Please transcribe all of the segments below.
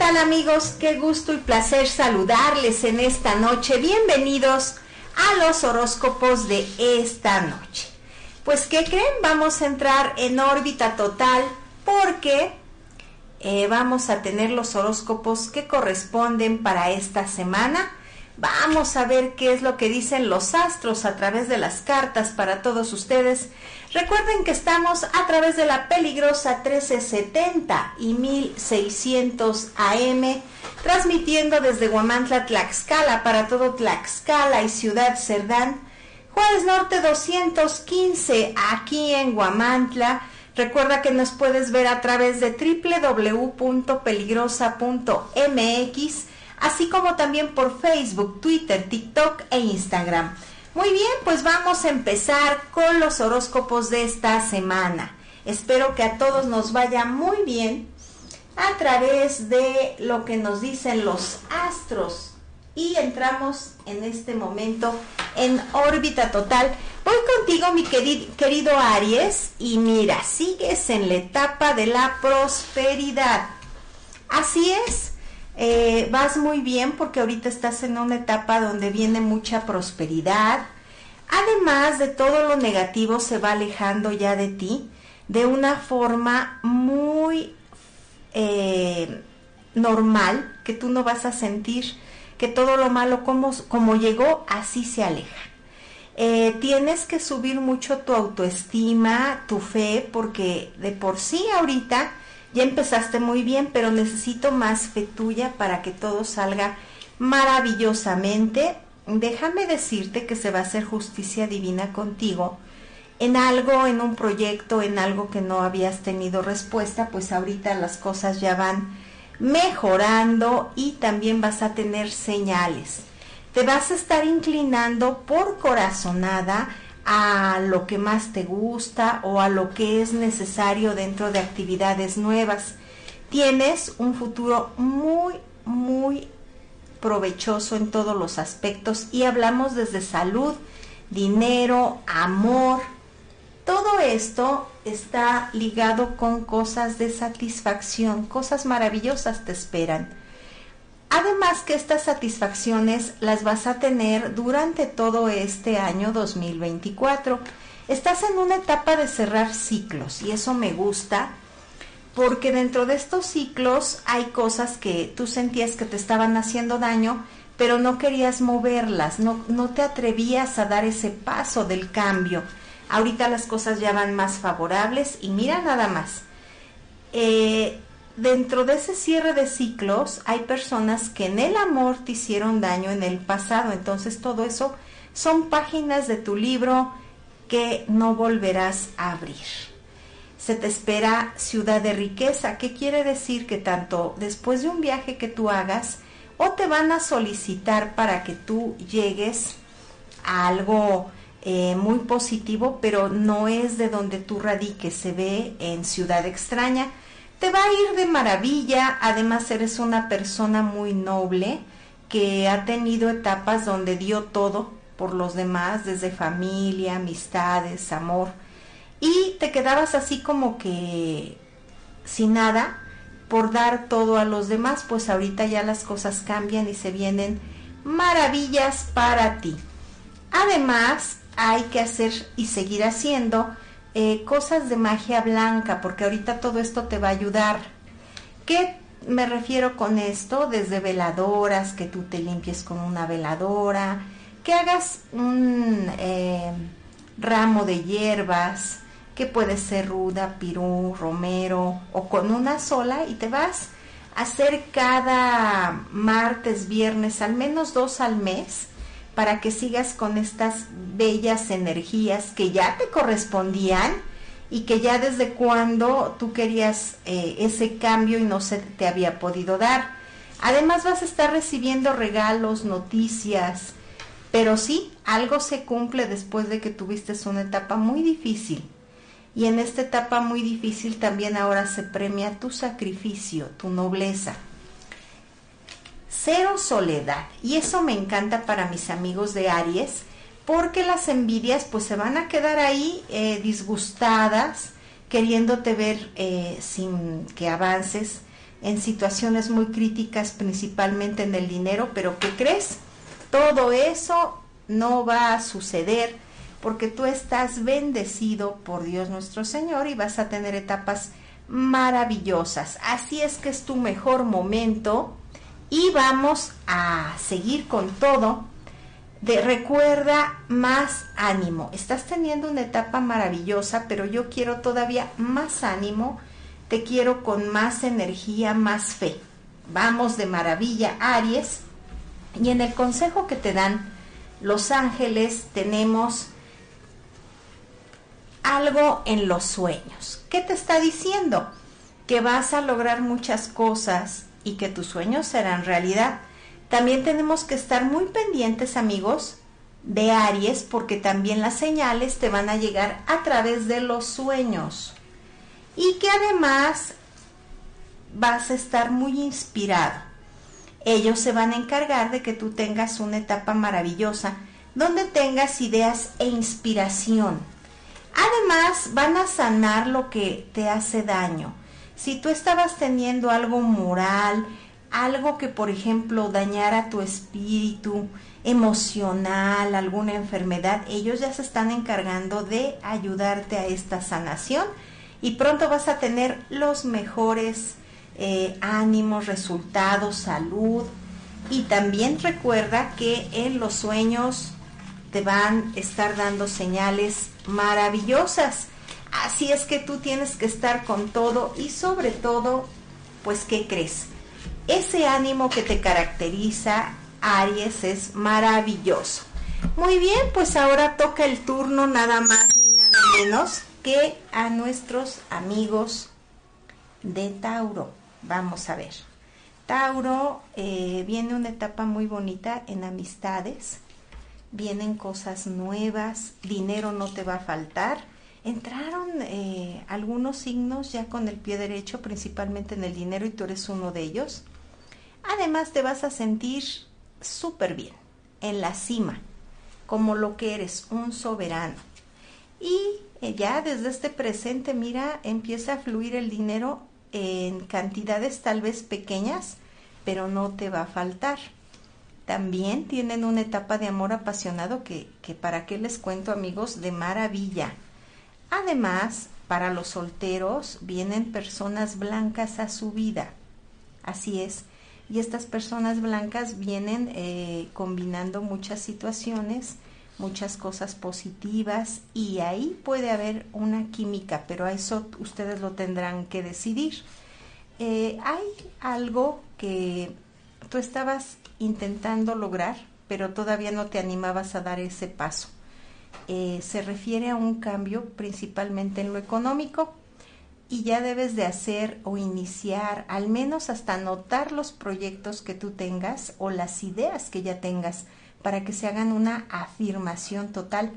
tal amigos? Qué gusto y placer saludarles en esta noche. Bienvenidos a los horóscopos de esta noche. Pues ¿qué creen? Vamos a entrar en órbita total porque eh, vamos a tener los horóscopos que corresponden para esta semana Vamos a ver qué es lo que dicen los astros a través de las cartas para todos ustedes. Recuerden que estamos a través de la peligrosa 1370 y 1600 AM, transmitiendo desde Guamantla, Tlaxcala, para todo Tlaxcala y Ciudad Cerdán. Juárez Norte 215, aquí en Guamantla. Recuerda que nos puedes ver a través de www.peligrosa.mx así como también por Facebook, Twitter, TikTok e Instagram. Muy bien, pues vamos a empezar con los horóscopos de esta semana. Espero que a todos nos vaya muy bien a través de lo que nos dicen los astros. Y entramos en este momento en órbita total. Voy contigo, mi querido Aries, y mira, sigues en la etapa de la prosperidad. Así es, eh, vas muy bien porque ahorita estás en una etapa donde viene mucha prosperidad. Además de todo lo negativo se va alejando ya de ti de una forma muy eh, normal, que tú no vas a sentir que todo lo malo como, como llegó, así se aleja. Eh, tienes que subir mucho tu autoestima, tu fe, porque de por sí ahorita ya empezaste muy bien, pero necesito más fe tuya para que todo salga maravillosamente. Déjame decirte que se va a hacer justicia divina contigo en algo, en un proyecto, en algo que no habías tenido respuesta, pues ahorita las cosas ya van mejorando y también vas a tener señales. Te vas a estar inclinando por corazonada a lo que más te gusta o a lo que es necesario dentro de actividades nuevas. Tienes un futuro muy, muy provechoso en todos los aspectos y hablamos desde salud, dinero, amor. Todo esto está ligado con cosas de satisfacción, cosas maravillosas te esperan. Además que estas satisfacciones las vas a tener durante todo este año 2024. Estás en una etapa de cerrar ciclos y eso me gusta porque dentro de estos ciclos hay cosas que tú sentías que te estaban haciendo daño, pero no querías moverlas, no, no te atrevías a dar ese paso del cambio. Ahorita las cosas ya van más favorables y mira nada más. Eh, dentro de ese cierre de ciclos hay personas que en el amor te hicieron daño en el pasado, entonces todo eso son páginas de tu libro que no volverás a abrir. Se te espera ciudad de riqueza, ¿qué quiere decir? Que tanto después de un viaje que tú hagas, o te van a solicitar para que tú llegues a algo eh, muy positivo, pero no es de donde tú radiques, se ve en ciudad extraña te va a ir de maravilla, además eres una persona muy noble que ha tenido etapas donde dio todo por los demás, desde familia, amistades, amor, y te quedabas así como que sin nada por dar todo a los demás, pues ahorita ya las cosas cambian y se vienen maravillas para ti. Además, hay que hacer y seguir haciendo eh, cosas de magia blanca, porque ahorita todo esto te va a ayudar. ¿Qué me refiero con esto? Desde veladoras, que tú te limpies con una veladora, que hagas un eh, ramo de hierbas, que puede ser ruda, pirú, romero, o con una sola, y te vas a hacer cada martes, viernes, al menos dos al mes, para que sigas con estas bellas energías que ya te correspondían y que ya desde cuando tú querías eh, ese cambio y no se te había podido dar. Además vas a estar recibiendo regalos, noticias, pero sí, algo se cumple después de que tuviste una etapa muy difícil. Y en esta etapa muy difícil también ahora se premia tu sacrificio, tu nobleza cero soledad. Y eso me encanta para mis amigos de Aries, porque las envidias pues se van a quedar ahí eh, disgustadas, queriéndote ver eh, sin que avances. en situaciones muy críticas, principalmente en el dinero, pero ¿qué crees? Todo eso no va a suceder porque tú estás bendecido por Dios nuestro Señor y vas a tener etapas maravillosas. Así es que es tu mejor momento y vamos a seguir con todo. De, recuerda más ánimo. Estás teniendo una etapa maravillosa, pero yo quiero todavía más ánimo. Te quiero con más energía, más fe. Vamos de maravilla, Aries. Y en el consejo que te dan los ángeles tenemos algo en los sueños. ¿Qué te está diciendo? Que vas a lograr muchas cosas y que tus sueños serán realidad. También tenemos que estar muy pendientes, amigos, de Aries, porque también las señales te van a llegar a través de los sueños. Y que además vas a estar muy inspirado. Ellos se van a encargar de que tú tengas una etapa maravillosa, donde tengas ideas e inspiración Además, van a sanar lo que te hace daño. Si tú estabas teniendo algo moral, algo que, por ejemplo, dañara tu espíritu emocional, alguna enfermedad, ellos ya se están encargando de ayudarte a esta sanación y pronto vas a tener los mejores eh, ánimos, resultados, salud. Y también recuerda que en los sueños te van a estar dando señales maravillosas. Así es que tú tienes que estar con todo y sobre todo, pues, ¿qué crees? Ese ánimo que te caracteriza, Aries, es maravilloso. Muy bien, pues ahora toca el turno nada más ni nada menos que a nuestros amigos de Tauro. Vamos a ver. Tauro eh, viene una etapa muy bonita en amistades vienen cosas nuevas, dinero no te va a faltar. Entraron eh, algunos signos ya con el pie derecho, principalmente en el dinero, y tú eres uno de ellos. Además te vas a sentir súper bien, en la cima, como lo que eres, un soberano. Y eh, ya desde este presente, mira, empieza a fluir el dinero en cantidades tal vez pequeñas, pero no te va a faltar también tienen una etapa de amor apasionado que, que para qué les cuento amigos, de maravilla. Además, para los solteros vienen personas blancas a su vida. Así es. Y estas personas blancas vienen eh, combinando muchas situaciones, muchas cosas positivas y ahí puede haber una química, pero a eso ustedes lo tendrán que decidir. Eh, hay algo que tú estabas intentando lograr, pero todavía no te animabas a dar ese paso. Eh, se refiere a un cambio principalmente en lo económico y ya debes de hacer o iniciar, al menos hasta anotar los proyectos que tú tengas o las ideas que ya tengas para que se hagan una afirmación total.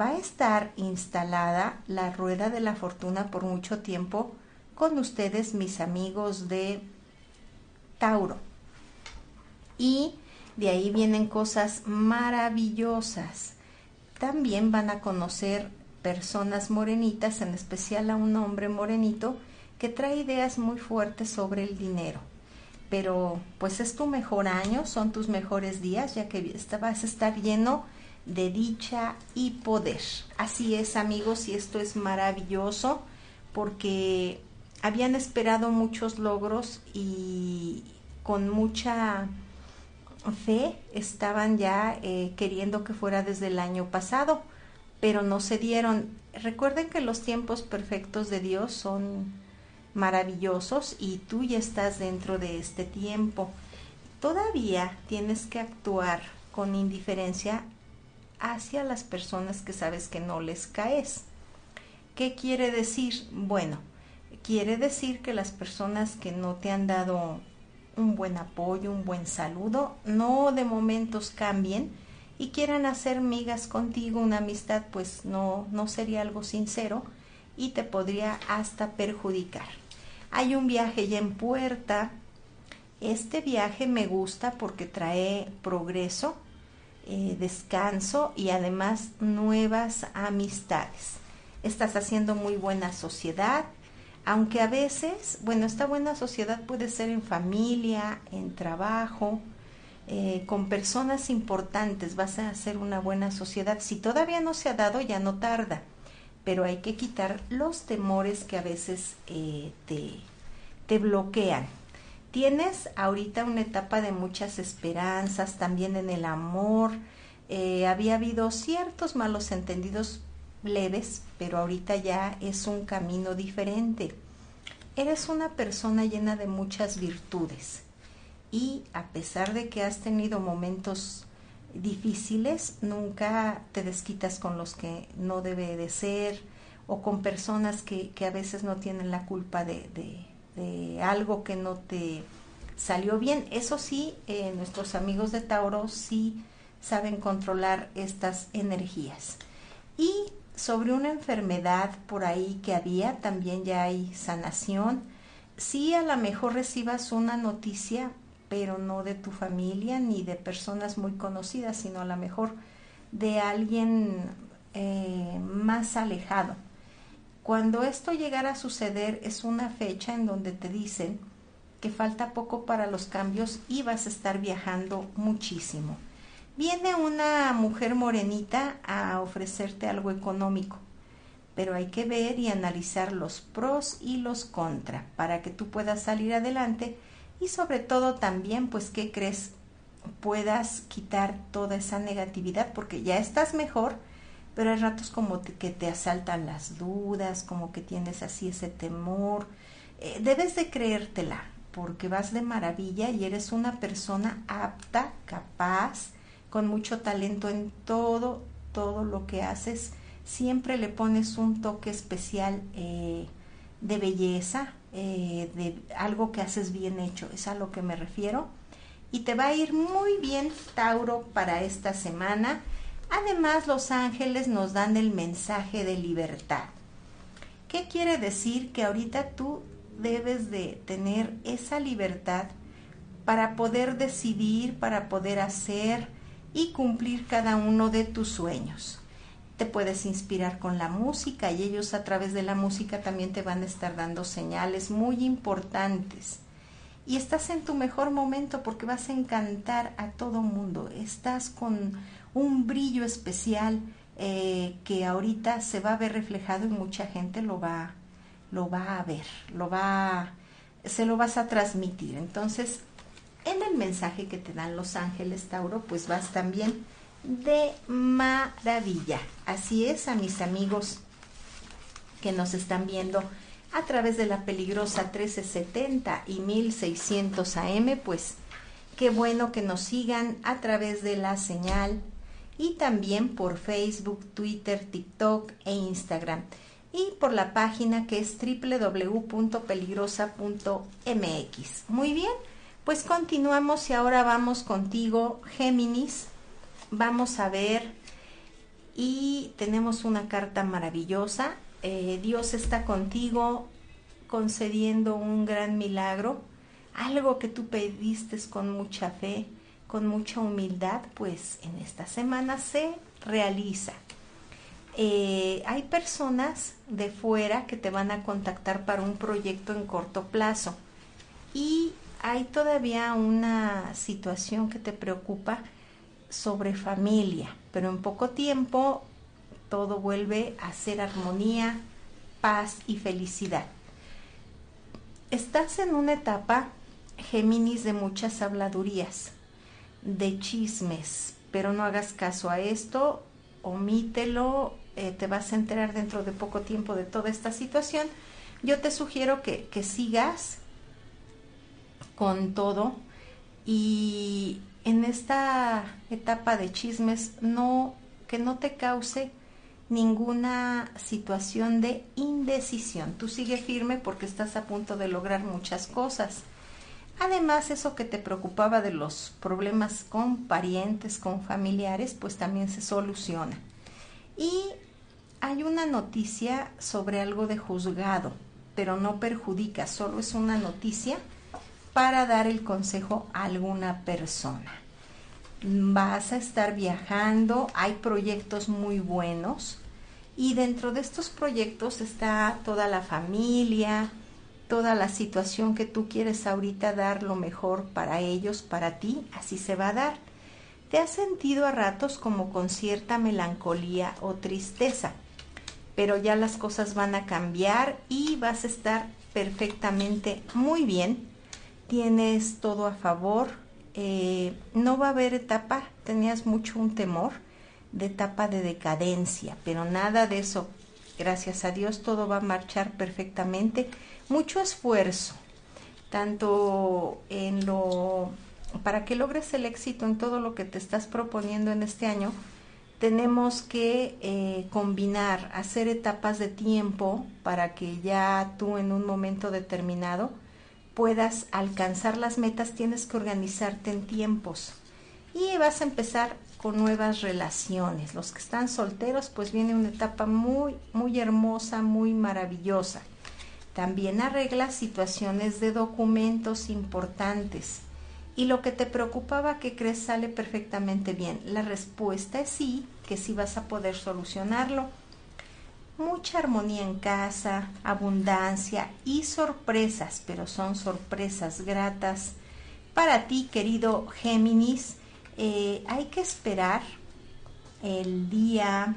Va a estar instalada la rueda de la fortuna por mucho tiempo con ustedes, mis amigos de Tauro y de ahí vienen cosas maravillosas. También van a conocer personas morenitas, en especial a un hombre morenito que trae ideas muy fuertes sobre el dinero. Pero pues es tu mejor año, son tus mejores días, ya que vas a estar lleno de dicha y poder. Así es amigos y esto es maravilloso porque habían esperado muchos logros y con mucha fe estaban ya eh, queriendo que fuera desde el año pasado, pero no se dieron. Recuerden que los tiempos perfectos de Dios son maravillosos y tú ya estás dentro de este tiempo. Todavía tienes que actuar con indiferencia hacia las personas que sabes que no les caes. ¿Qué quiere decir? Bueno, quiere decir que las personas que no te han dado un buen apoyo, un buen saludo, no de momentos cambien y quieran hacer migas contigo, una amistad pues no, no sería algo sincero y te podría hasta perjudicar. Hay un viaje ya en puerta, este viaje me gusta porque trae progreso, eh, descanso y además nuevas amistades. Estás haciendo muy buena sociedad, aunque a veces, bueno, esta buena sociedad puede ser en familia, en trabajo, eh, con personas importantes, vas a hacer una buena sociedad. Si todavía no se ha dado, ya no tarda, pero hay que quitar los temores que a veces eh, te, te bloquean. Tienes ahorita una etapa de muchas esperanzas, también en el amor. Eh, había habido ciertos malos entendidos leves, pero ahorita ya es un camino diferente. Eres una persona llena de muchas virtudes y a pesar de que has tenido momentos difíciles, nunca te desquitas con los que no debe de ser o con personas que, que a veces no tienen la culpa de, de, algo que no te salió bien. Eso sí, eh, nuestros amigos de Tauro sí saben controlar estas energías. Y sobre una enfermedad por ahí que había, también ya hay sanación. Sí, a lo mejor recibas una noticia, pero no de tu familia ni de personas muy conocidas, sino a lo mejor de alguien eh, más alejado. Cuando esto llegara a suceder es una fecha en donde te dicen que falta poco para los cambios y vas a estar viajando muchísimo viene una mujer morenita a ofrecerte algo económico, pero hay que ver y analizar los pros y los contra para que tú puedas salir adelante y sobre todo también, pues, ¿qué crees? puedas quitar toda esa negatividad porque ya estás mejor, pero hay ratos como que te asaltan las dudas, como que tienes así ese temor. Eh, debes de creértela porque vas de maravilla y eres una persona apta, capaz, con mucho talento en todo, todo lo que haces. Siempre le pones un toque especial eh, de belleza, eh, de algo que haces bien hecho, es a lo que me refiero. Y te va a ir muy bien, Tauro, para esta semana. Además, los ángeles nos dan el mensaje de libertad. ¿Qué quiere decir? Que ahorita tú debes de tener esa libertad para poder decidir, para poder hacer, y cumplir cada uno de tus sueños. Te puedes inspirar con la música y ellos a través de la música también te van a estar dando señales muy importantes. Y estás en tu mejor momento porque vas a encantar a todo mundo. Estás con un brillo especial eh, que ahorita se va a ver reflejado y mucha gente lo va, lo va a ver, lo va, se lo vas a transmitir. Entonces, en el mensaje que te dan los ángeles, Tauro, pues vas también de maravilla. Así es, a mis amigos que nos están viendo a través de la peligrosa 1370 y 1600 AM, pues qué bueno que nos sigan a través de la señal y también por Facebook, Twitter, TikTok e Instagram y por la página que es www.peligrosa.mx. Muy bien, pues continuamos y ahora vamos contigo, Géminis. Vamos a ver y tenemos una carta maravillosa. Eh, Dios está contigo concediendo un gran milagro, algo que tú pediste con mucha fe, con mucha humildad, pues en esta semana se realiza. Eh, hay personas de fuera que te van a contactar para un proyecto en corto plazo y hay todavía una situación que te preocupa sobre familia, pero en poco tiempo todo vuelve a ser armonía, paz y felicidad. Estás en una etapa, Géminis, de muchas habladurías, de chismes, pero no hagas caso a esto, omítelo, eh, te vas a enterar dentro de poco tiempo de toda esta situación. Yo te sugiero que, que sigas con todo y en esta etapa de chismes no que no te cause ninguna situación de indecisión. Tú sigue firme porque estás a punto de lograr muchas cosas. Además, eso que te preocupaba de los problemas con parientes, con familiares, pues también se soluciona. Y hay una noticia sobre algo de juzgado, pero no perjudica, solo es una noticia para dar el consejo a alguna persona. Vas a estar viajando, hay proyectos muy buenos Y dentro de estos proyectos está toda la familia, toda la situación que tú quieres ahorita dar lo mejor para ellos, para ti, así se va a dar. Te has sentido a ratos como con cierta melancolía o tristeza, pero ya las cosas van a cambiar y vas a estar perfectamente muy bien. Tienes todo a favor, eh, no va a haber etapa, tenías mucho un temor de etapa de decadencia, pero nada de eso. Gracias a Dios todo va a marchar perfectamente. Mucho esfuerzo, tanto en lo para que logres el éxito en todo lo que te estás proponiendo en este año, tenemos que eh, combinar, hacer etapas de tiempo para que ya tú en un momento determinado puedas alcanzar las metas, tienes que organizarte en tiempos y vas a empezar con nuevas relaciones. Los que están solteros, pues viene una etapa muy, muy hermosa, muy maravillosa. También arregla situaciones de documentos importantes. Y lo que te preocupaba, que crees, sale perfectamente bien. La respuesta es sí, que sí vas a poder solucionarlo. Mucha armonía en casa, abundancia y sorpresas, pero son sorpresas gratas. Para ti, querido Géminis, eh, hay que esperar el día,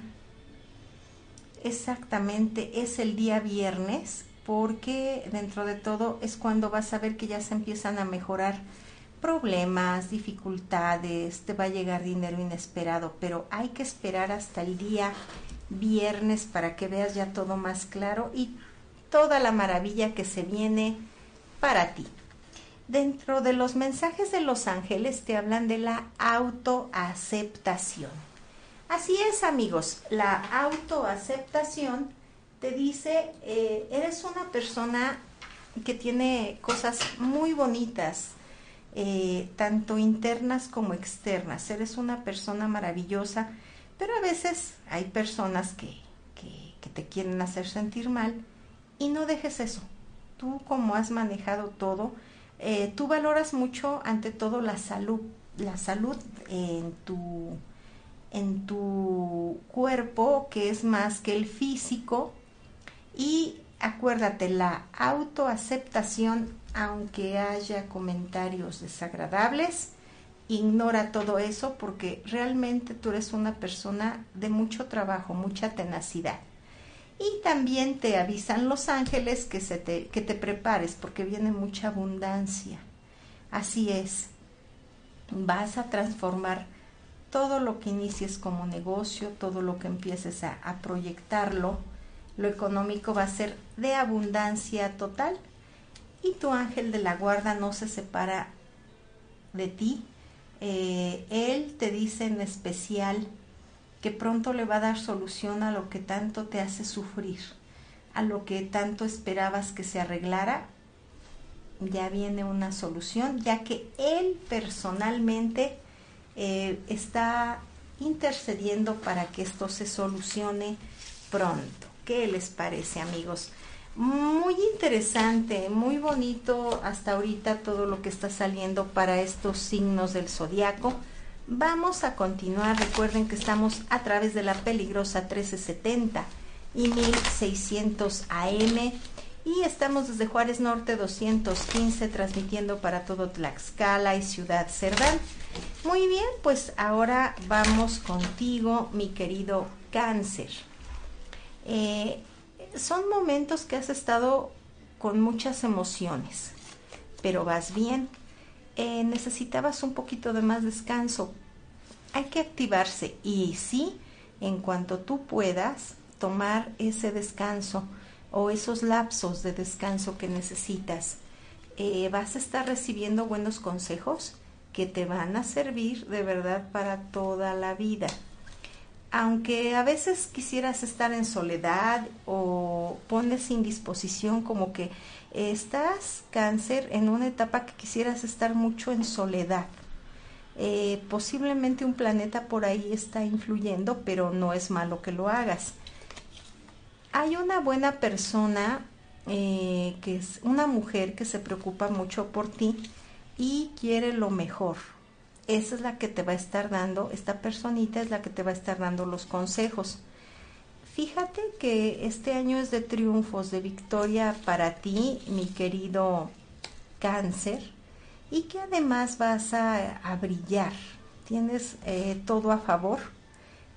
exactamente es el día viernes, porque dentro de todo es cuando vas a ver que ya se empiezan a mejorar problemas, dificultades, te va a llegar dinero inesperado, pero hay que esperar hasta el día viernes para que veas ya todo más claro y toda la maravilla que se viene para ti. Dentro de los mensajes de los ángeles te hablan de la autoaceptación. Así es amigos, la autoaceptación te dice, eh, eres una persona que tiene cosas muy bonitas, eh, tanto internas como externas. Eres una persona maravillosa, pero a veces hay personas que, que te quieren hacer sentir mal y no dejes eso. Tú como has manejado todo, eh, tú valoras mucho ante todo la salud, la salud en tu, en tu cuerpo, que es más que el físico, y acuérdate, la autoaceptación, aunque haya comentarios desagradables, ignora todo eso porque realmente tú eres una persona de mucho trabajo, mucha tenacidad. Y también te avisan los ángeles que, se te, que te prepares porque viene mucha abundancia. Así es, vas a transformar todo lo que inicies como negocio, todo lo que empieces a, a proyectarlo, lo económico va a ser de abundancia total y tu ángel de la guarda no se separa de ti. Eh, él te dice en especial, que pronto le va a dar solución a lo que tanto te hace sufrir, a lo que tanto esperabas que se arreglara, ya viene una solución, ya que él personalmente eh, está intercediendo para que esto se solucione pronto. ¿Qué les parece, amigos? Muy interesante, muy bonito hasta ahorita todo lo que está saliendo para estos signos del zodiaco. Vamos a continuar. Recuerden que estamos a través de la peligrosa 1370 y 1600 AM y estamos desde Juárez Norte 215 transmitiendo para todo Tlaxcala y Ciudad Cerdán. Muy bien, pues ahora vamos contigo, mi querido cáncer. Eh, son momentos que has estado con muchas emociones, pero vas bien. Eh, necesitabas un poquito de más descanso, hay que activarse y sí, en cuanto tú puedas, tomar ese descanso o esos lapsos de descanso que necesitas. Eh, vas a estar recibiendo buenos consejos que te van a servir de verdad para toda la vida. Aunque a veces quisieras estar en soledad o pones indisposición como que estás cáncer en una etapa que quisieras estar mucho en soledad eh, posiblemente un planeta por ahí está influyendo, pero no es malo que lo hagas. Hay una buena persona, eh, que es una mujer que se preocupa mucho por ti y quiere lo mejor. Esa es la que te va a estar dando, esta personita es la que te va a estar dando los consejos. Fíjate que este año es de triunfos, de victoria para ti, mi querido cáncer, y que además vas a, brillar. Tienes eh, todo a favor,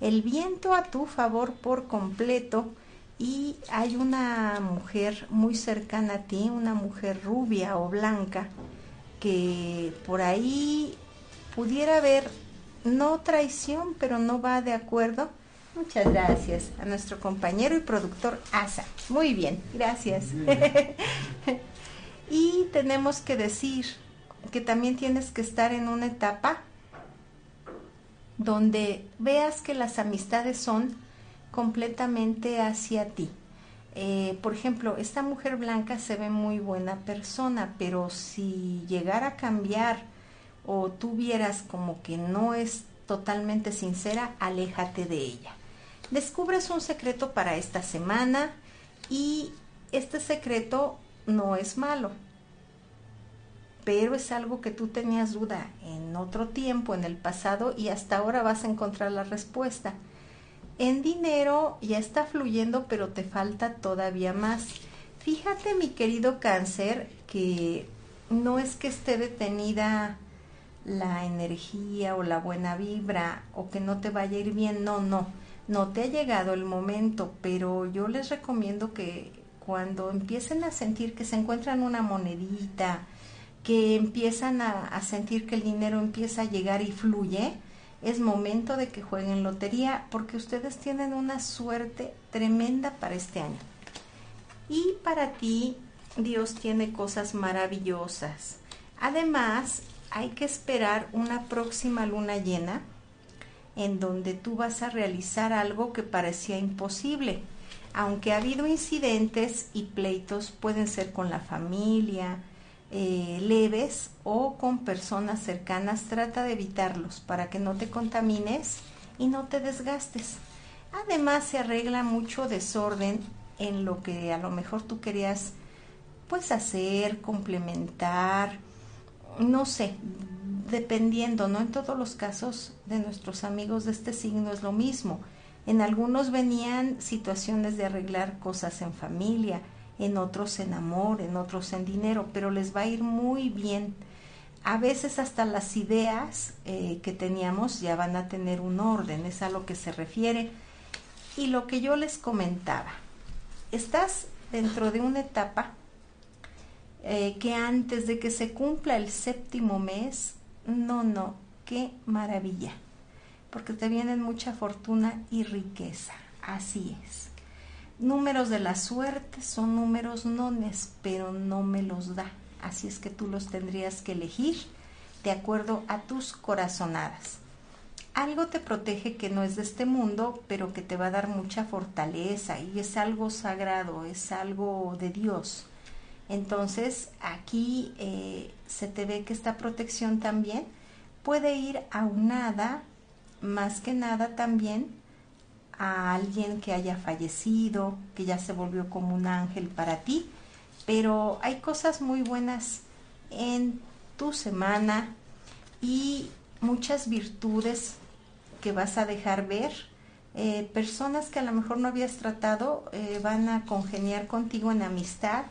el viento a tu favor por completo y hay una mujer muy cercana a ti, una mujer rubia o blanca, que por ahí pudiera haber no traición, pero no va de acuerdo Muchas gracias a nuestro compañero y productor Asa. Muy bien, gracias. y tenemos que decir que también tienes que estar en una etapa donde veas que las amistades son completamente hacia ti. Eh, por ejemplo, esta mujer blanca se ve muy buena persona, pero si llegara a cambiar o tú vieras como que no es totalmente sincera, aléjate de ella descubres un secreto para esta semana y este secreto no es malo, pero es algo que tú tenías duda en otro tiempo, en el pasado, y hasta ahora vas a encontrar la respuesta. En dinero ya está fluyendo, pero te falta todavía más. Fíjate, mi querido cáncer, que no es que esté detenida la energía o la buena vibra o que no te vaya a ir bien, no, no no te ha llegado el momento, pero yo les recomiendo que cuando empiecen a sentir que se encuentran una monedita, que empiezan a, sentir que el dinero empieza a llegar y fluye, es momento de que jueguen lotería porque ustedes tienen una suerte tremenda para este año. Y para ti, Dios tiene cosas maravillosas. Además, hay que esperar una próxima luna llena en donde tú vas a realizar algo que parecía imposible. Aunque ha habido incidentes y pleitos, pueden ser con la familia, eh, leves o con personas cercanas, trata de evitarlos para que no te contamines y no te desgastes. Además se arregla mucho desorden en lo que a lo mejor tú querías pues hacer, complementar, no sé, dependiendo, no en todos los casos de nuestros amigos de este signo es lo mismo. En algunos venían situaciones de arreglar cosas en familia, en otros en amor, en otros en dinero, pero les va a ir muy bien. A veces hasta las ideas eh, que teníamos ya van a tener un orden, es a lo que se refiere. Y lo que yo les comentaba, estás dentro de una etapa eh, que antes de que se cumpla el séptimo mes no, no, qué maravilla, porque te vienen mucha fortuna y riqueza, así es. Números de la suerte son números nones, pero no me los da, así es que tú los tendrías que elegir de acuerdo a tus corazonadas. Algo te protege que no es de este mundo, pero que te va a dar mucha fortaleza y es algo sagrado, es algo de Dios. Entonces aquí eh, se te ve que esta protección también puede ir aunada, más que nada también, a alguien que haya fallecido, que ya se volvió como un ángel para ti, pero hay cosas muy buenas en tu semana y muchas virtudes que vas a dejar ver. Eh, personas que a lo mejor no habías tratado eh, van a congeniar contigo en amistad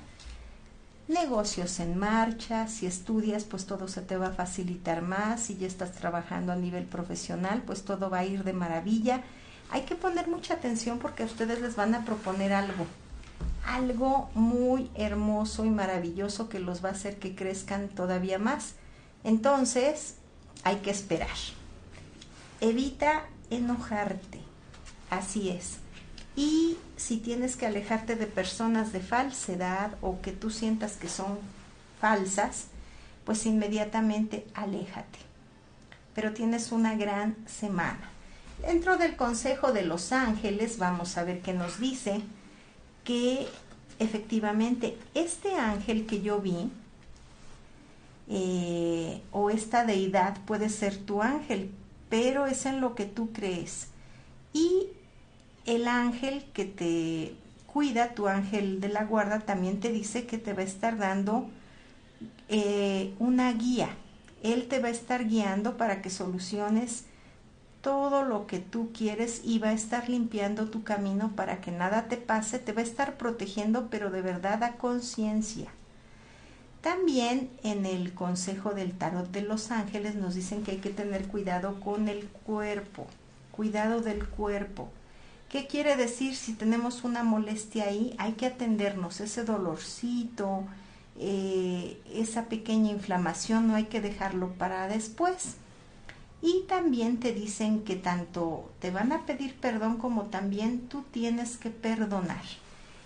negocios en marcha, si estudias, pues todo se te va a facilitar más, si ya estás trabajando a nivel profesional, pues todo va a ir de maravilla. Hay que poner mucha atención porque a ustedes les van a proponer algo, algo muy hermoso y maravilloso que los va a hacer que crezcan todavía más. Entonces, hay que esperar. Evita enojarte, así es. Y si tienes que alejarte de personas de falsedad o que tú sientas que son falsas, pues inmediatamente aléjate. Pero tienes una gran semana. Dentro del Consejo de los Ángeles vamos a ver qué nos dice que efectivamente este ángel que yo vi eh, o esta deidad puede ser tu ángel, pero es en lo que tú crees. Y el ángel que te cuida, tu ángel de la guarda, también te dice que te va a estar dando eh, una guía. Él te va a estar guiando para que soluciones todo lo que tú quieres y va a estar limpiando tu camino para que nada te pase, te va a estar protegiendo, pero de verdad a conciencia. También en el consejo del tarot de los ángeles nos dicen que hay que tener cuidado con el cuerpo, cuidado del cuerpo. ¿Qué quiere decir? Si tenemos una molestia ahí, hay que atendernos, ese dolorcito, eh, esa pequeña inflamación, no hay que dejarlo para después. Y también te dicen que tanto te van a pedir perdón como también tú tienes que perdonar.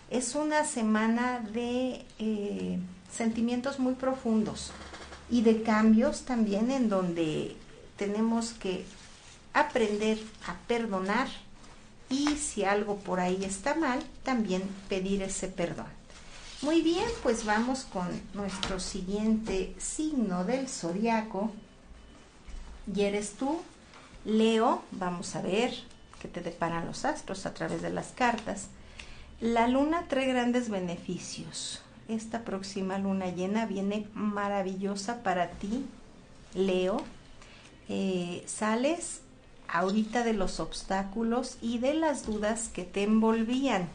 Es una semana de eh, sentimientos muy profundos y de cambios también en donde tenemos que aprender a perdonar y si algo por ahí está mal, también pedir ese perdón. Muy bien, pues vamos con nuestro siguiente signo del zodiaco, y eres tú, Leo, vamos a ver qué te deparan los astros a través de las cartas. La luna trae grandes beneficios. Esta próxima luna llena viene maravillosa para ti, Leo. Eh, sales ahorita de los obstáculos y de las dudas que te envolvían.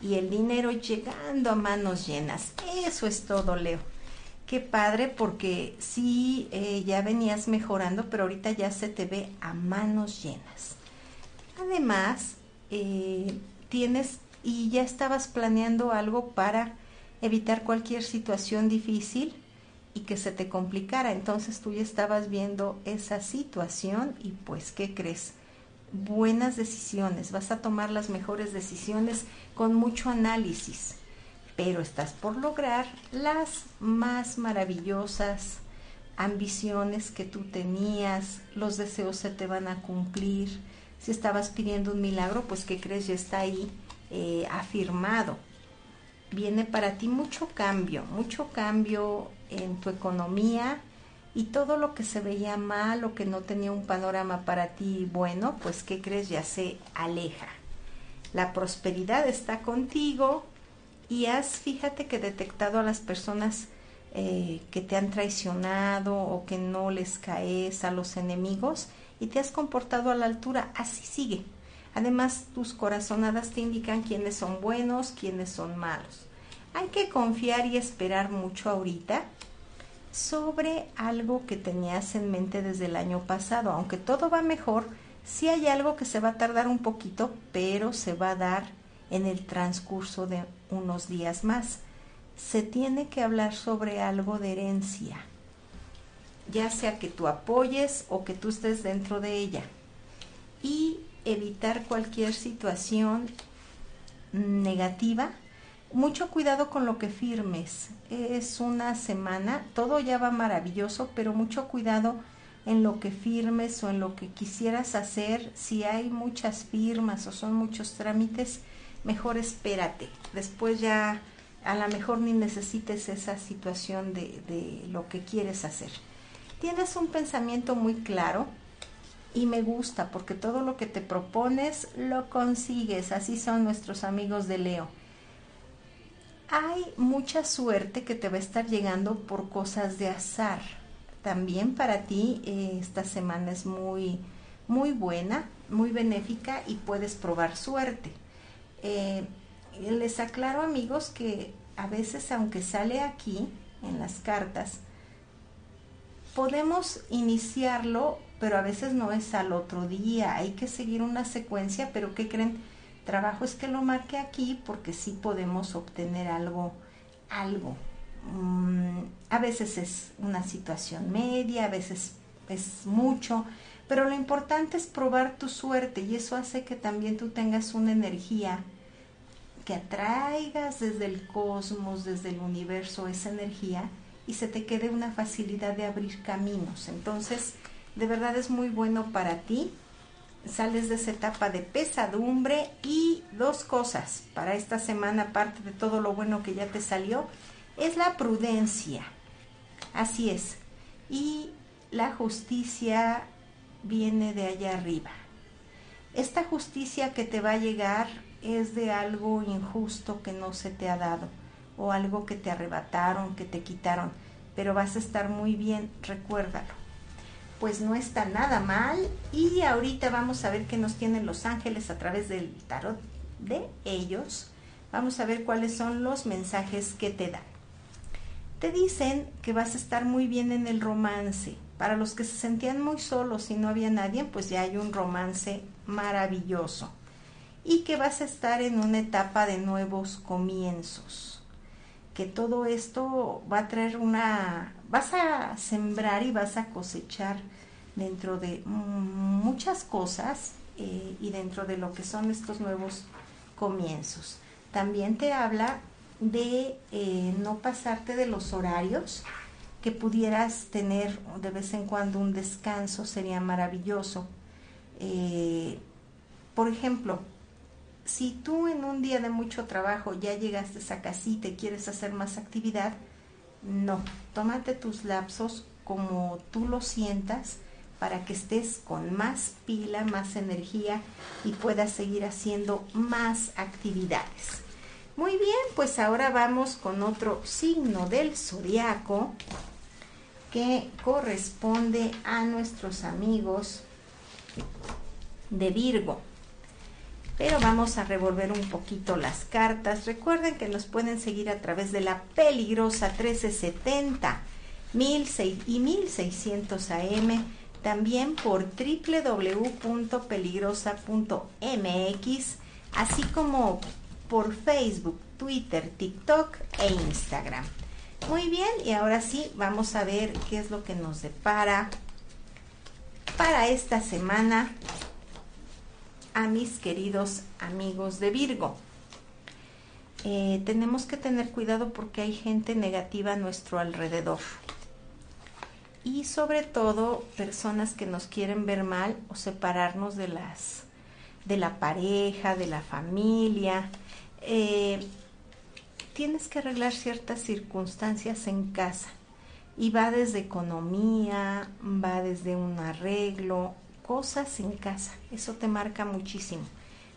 Y el dinero llegando a manos llenas. Eso es todo, Leo. Qué padre porque sí, eh, ya venías mejorando, pero ahorita ya se te ve a manos llenas. Además, eh, tienes y ya estabas planeando algo para evitar cualquier situación difícil y que se te complicara. Entonces tú ya estabas viendo esa situación y pues, ¿qué crees? Buenas decisiones, vas a tomar las mejores decisiones con mucho análisis pero estás por lograr las más maravillosas ambiciones que tú tenías, los deseos se te van a cumplir. Si estabas pidiendo un milagro, pues ¿qué crees? Ya está ahí eh, afirmado. Viene para ti mucho cambio, mucho cambio en tu economía y todo lo que se veía mal o que no tenía un panorama para ti bueno, pues ¿qué crees? Ya se aleja. La prosperidad está contigo, y has, fíjate que detectado a las personas eh, que te han traicionado o que no les caes a los enemigos y te has comportado a la altura, así sigue. Además, tus corazonadas te indican quiénes son buenos, quiénes son malos. Hay que confiar y esperar mucho ahorita sobre algo que tenías en mente desde el año pasado. Aunque todo va mejor, sí hay algo que se va a tardar un poquito, pero se va a dar en el transcurso de unos días más. Se tiene que hablar sobre algo de herencia, ya sea que tú apoyes o que tú estés dentro de ella. Y evitar cualquier situación negativa. Mucho cuidado con lo que firmes. Es una semana, todo ya va maravilloso, pero mucho cuidado en lo que firmes o en lo que quisieras hacer. Si hay muchas firmas o son muchos trámites, mejor espérate. Después ya a lo mejor ni necesites esa situación de, de lo que quieres hacer. Tienes un pensamiento muy claro y me gusta porque todo lo que te propones lo consigues. Así son nuestros amigos de Leo. Hay mucha suerte que te va a estar llegando por cosas de azar. También para ti eh, esta semana es muy, muy buena, muy benéfica y puedes probar suerte. Eh, les aclaro amigos que a veces aunque sale aquí en las cartas, podemos iniciarlo, pero a veces no es al otro día, hay que seguir una secuencia, pero ¿qué creen? Trabajo es que lo marque aquí porque sí podemos obtener algo, algo. Mm, a veces es una situación media, a veces es mucho, pero lo importante es probar tu suerte y eso hace que también tú tengas una energía que atraigas desde el cosmos, desde el universo esa energía y se te quede una facilidad de abrir caminos. Entonces, de verdad es muy bueno para ti. Sales de esa etapa de pesadumbre y dos cosas para esta semana, aparte de todo lo bueno que ya te salió, es la prudencia. Así es. Y la justicia viene de allá arriba. Esta justicia que te va a llegar es de algo injusto que no se te ha dado o algo que te arrebataron, que te quitaron, pero vas a estar muy bien, recuérdalo. Pues no está nada mal. Y ahorita vamos a ver qué nos tienen los ángeles a través del tarot de ellos. Vamos a ver cuáles son los mensajes que te dan. Te dicen que vas a estar muy bien en el romance. Para los que se sentían muy solos y no había nadie, pues ya hay un romance maravilloso. Y que vas a estar en una etapa de nuevos comienzos. Que todo esto va a traer una vas a sembrar y vas a cosechar dentro de muchas cosas eh, y dentro de lo que son estos nuevos comienzos. También te habla de eh, no pasarte de los horarios, que pudieras tener de vez en cuando un descanso, sería maravilloso. Eh, por ejemplo, si tú en un día de mucho trabajo ya llegaste a casita y quieres hacer más actividad, no, tómate tus lapsos como tú lo sientas para que estés con más pila, más energía y puedas seguir haciendo más actividades. Muy bien, pues ahora vamos con otro signo del zodiaco que corresponde a nuestros amigos de Virgo pero vamos a revolver un poquito las cartas. Recuerden que nos pueden seguir a través de la peligrosa 1370 y 1600 AM, también por www.peligrosa.mx, así como por Facebook, Twitter, TikTok e Instagram. Muy bien, y ahora sí, vamos a ver qué es lo que nos depara para esta semana a mis queridos amigos de Virgo. Eh, tenemos que tener cuidado porque hay gente negativa a nuestro alrededor. Y sobre todo personas que nos quieren ver mal o separarnos de las de la pareja, de la familia. Eh, tienes que arreglar ciertas circunstancias en casa. Y va desde economía, va desde un arreglo, cosas en casa. Eso te marca muchísimo.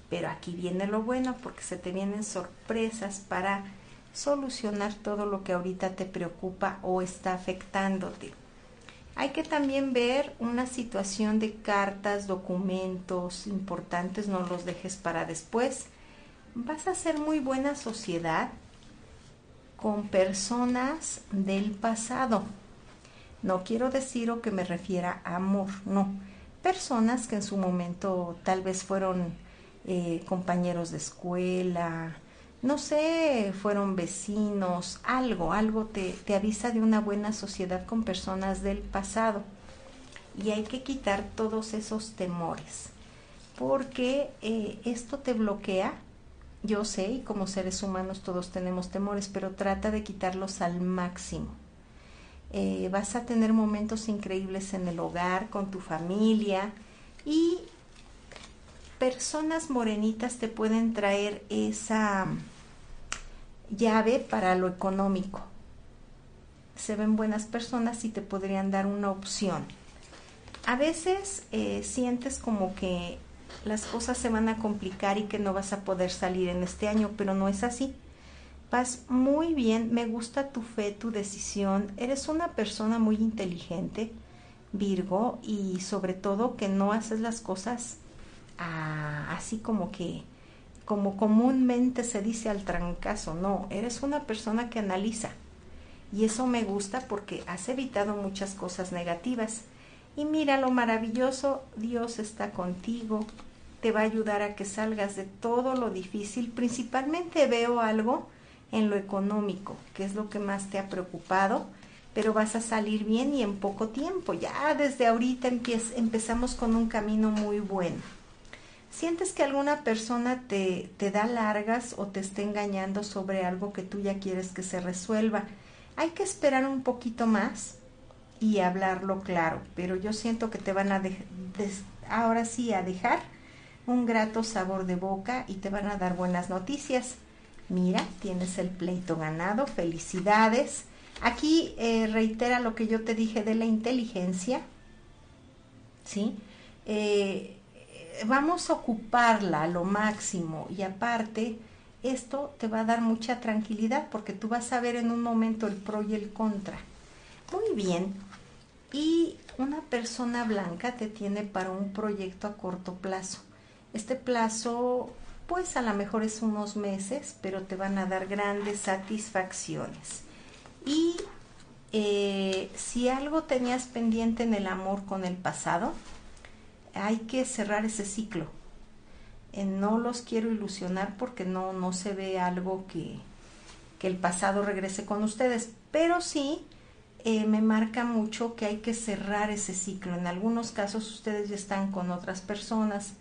Pero aquí viene lo bueno porque se te vienen sorpresas para solucionar todo lo que ahorita te preocupa o está afectándote. Hay que también ver una situación de cartas, documentos importantes, no los dejes para después. Vas a hacer muy buena sociedad con personas del pasado. No quiero decir o que me refiera a amor, no personas que en su momento tal vez fueron eh, compañeros de escuela, no sé, fueron vecinos, algo, algo te, te, avisa de una buena sociedad con personas del pasado. Y hay que quitar todos esos temores, porque eh, esto te bloquea. Yo sé, y como seres humanos todos tenemos temores, pero trata de quitarlos al máximo eh, vas a tener momentos increíbles en el hogar, con tu familia y personas morenitas te pueden traer esa llave para lo económico. Se ven buenas personas y te podrían dar una opción. A veces eh, sientes como que las cosas se van a complicar y que no vas a poder salir en este año, pero no es así Vas muy bien, me gusta tu fe, tu decisión. Eres una persona muy inteligente, Virgo, y sobre todo que no haces las cosas ah, así como que, como comúnmente se dice al trancazo. No, eres una persona que analiza. Y eso me gusta porque has evitado muchas cosas negativas. Y mira lo maravilloso, Dios está contigo, te va a ayudar a que salgas de todo lo difícil. Principalmente veo algo en lo económico, que es lo que más te ha preocupado, pero vas a salir bien y en poco tiempo. Ya desde ahorita empezamos con un camino muy bueno. ¿Sientes que alguna persona te, te da largas o te está engañando sobre algo que tú ya quieres que se resuelva? Hay que esperar un poquito más y hablarlo claro, pero yo siento que te van a ahora sí a dejar un grato sabor de boca y te van a dar buenas noticias mira, tienes el pleito ganado, felicidades. Aquí eh, reitera lo que yo te dije de la inteligencia, ¿sí? Eh, vamos a ocuparla a lo máximo y aparte esto te va a dar mucha tranquilidad porque tú vas a ver en un momento el pro y el contra. Muy bien. y una persona blanca te tiene para un proyecto a corto plazo. Este plazo, pues a lo mejor es unos meses, pero te van a dar grandes satisfacciones. Y eh, si algo tenías pendiente en el amor con el pasado, hay que cerrar ese ciclo. No los quiero ilusionar porque no, no se ve algo que, que el pasado regrese con ustedes, pero sí eh, me marca mucho que hay que cerrar ese ciclo. En algunos casos ustedes ya están con otras personas,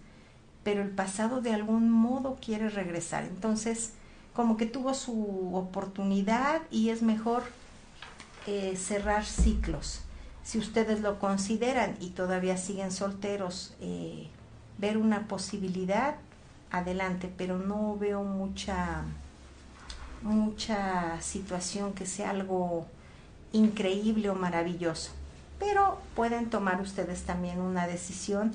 pero el pasado de algún modo quiere regresar. Entonces, como que tuvo su oportunidad y es mejor eh, cerrar ciclos. Si ustedes lo consideran y todavía siguen solteros, eh, ver una posibilidad, adelante, pero no veo mucha mucha situación que sea algo increíble o maravilloso. Pero pueden tomar ustedes también una decisión.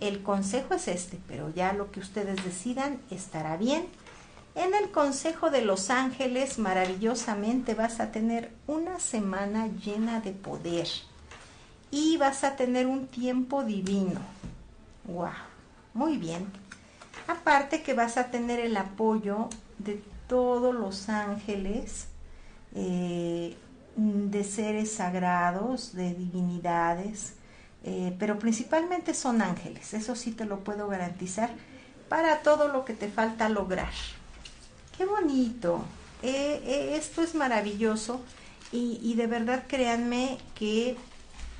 El consejo es este, pero ya lo que ustedes decidan estará bien. En el Consejo de los Ángeles, maravillosamente vas a tener una semana llena de poder y vas a tener un tiempo divino. ¡Wow! Muy bien. Aparte que vas a tener el apoyo de todos los ángeles, eh, de seres sagrados, de divinidades, eh, pero principalmente son ángeles, eso sí te lo puedo garantizar, para todo lo que te falta lograr. Qué bonito, eh, esto es maravilloso y, de verdad créanme que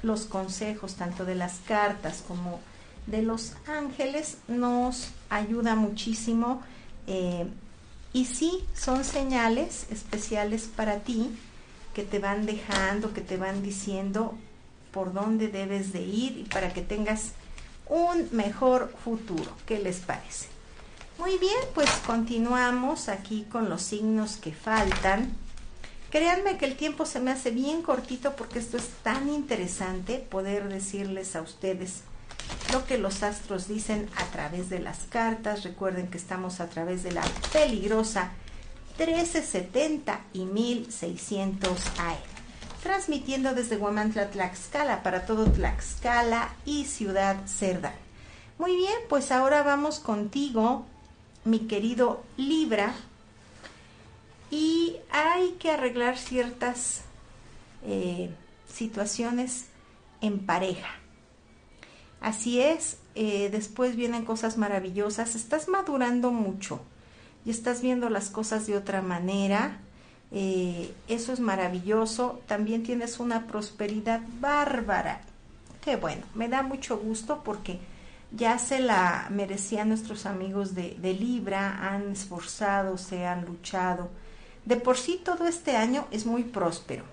los consejos, tanto de las cartas como de los ángeles, nos ayuda muchísimo. Eh, y sí, son señales especiales para ti que te van dejando, que te van diciendo por dónde debes de ir y para que tengas un mejor futuro. ¿Qué les parece? Muy bien, pues continuamos aquí con los signos que faltan. Créanme que el tiempo se me hace bien cortito porque esto es tan interesante poder decirles a ustedes lo que los astros dicen a través de las cartas. Recuerden que estamos a través de la peligrosa 1370 y 1600 AM. Transmitiendo desde Huamantla, Tlaxcala, para todo Tlaxcala y Ciudad Cerdán. Muy bien, pues ahora vamos contigo, mi querido Libra, y hay que arreglar ciertas eh, situaciones en pareja. Así es, eh, después vienen cosas maravillosas, estás madurando mucho y estás viendo las cosas de otra manera, eh, eso es maravilloso, también tienes una prosperidad bárbara, qué bueno, me da mucho gusto porque ya se la merecían nuestros amigos de, Libra, han esforzado, se han luchado, de por sí todo este año es muy próspero.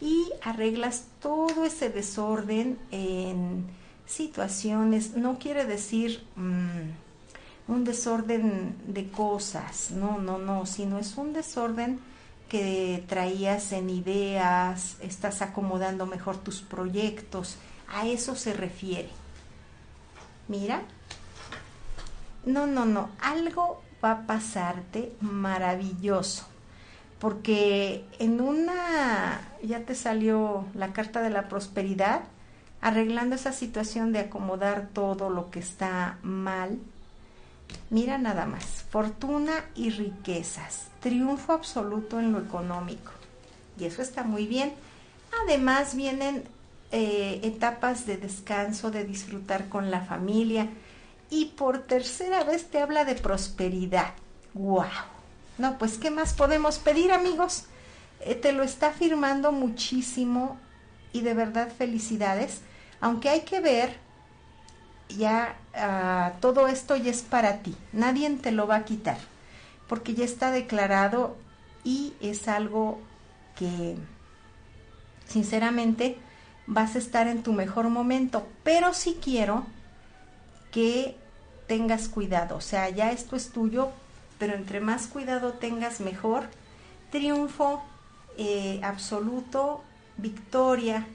Y arreglas todo ese desorden en situaciones, no quiere decir mm, un desorden de cosas, no, no, no, sino es un desorden que traías en ideas, estás acomodando mejor tus proyectos, a eso se refiere. Mira, no, no, no, algo va a pasarte maravilloso porque en una ya te salió la carta de la prosperidad, arreglando esa situación de acomodar todo lo que está mal. Mira nada más, fortuna y riquezas, triunfo absoluto en lo económico. Y eso está muy bien. Además vienen eh, etapas de descanso, de disfrutar con la familia. Y por tercera vez te habla de prosperidad. ¡Wow! No, pues ¿qué más podemos pedir amigos? Eh, te lo está firmando muchísimo y de verdad felicidades. Aunque hay que ver, ya ah, todo esto ya es para ti. Nadie te lo va a quitar. Porque ya está declarado y es algo que sinceramente vas a estar en tu mejor momento. Pero sí quiero que tengas cuidado. O sea, ya esto es tuyo, pero entre más cuidado tengas mejor. Triunfo eh, absoluto, victoria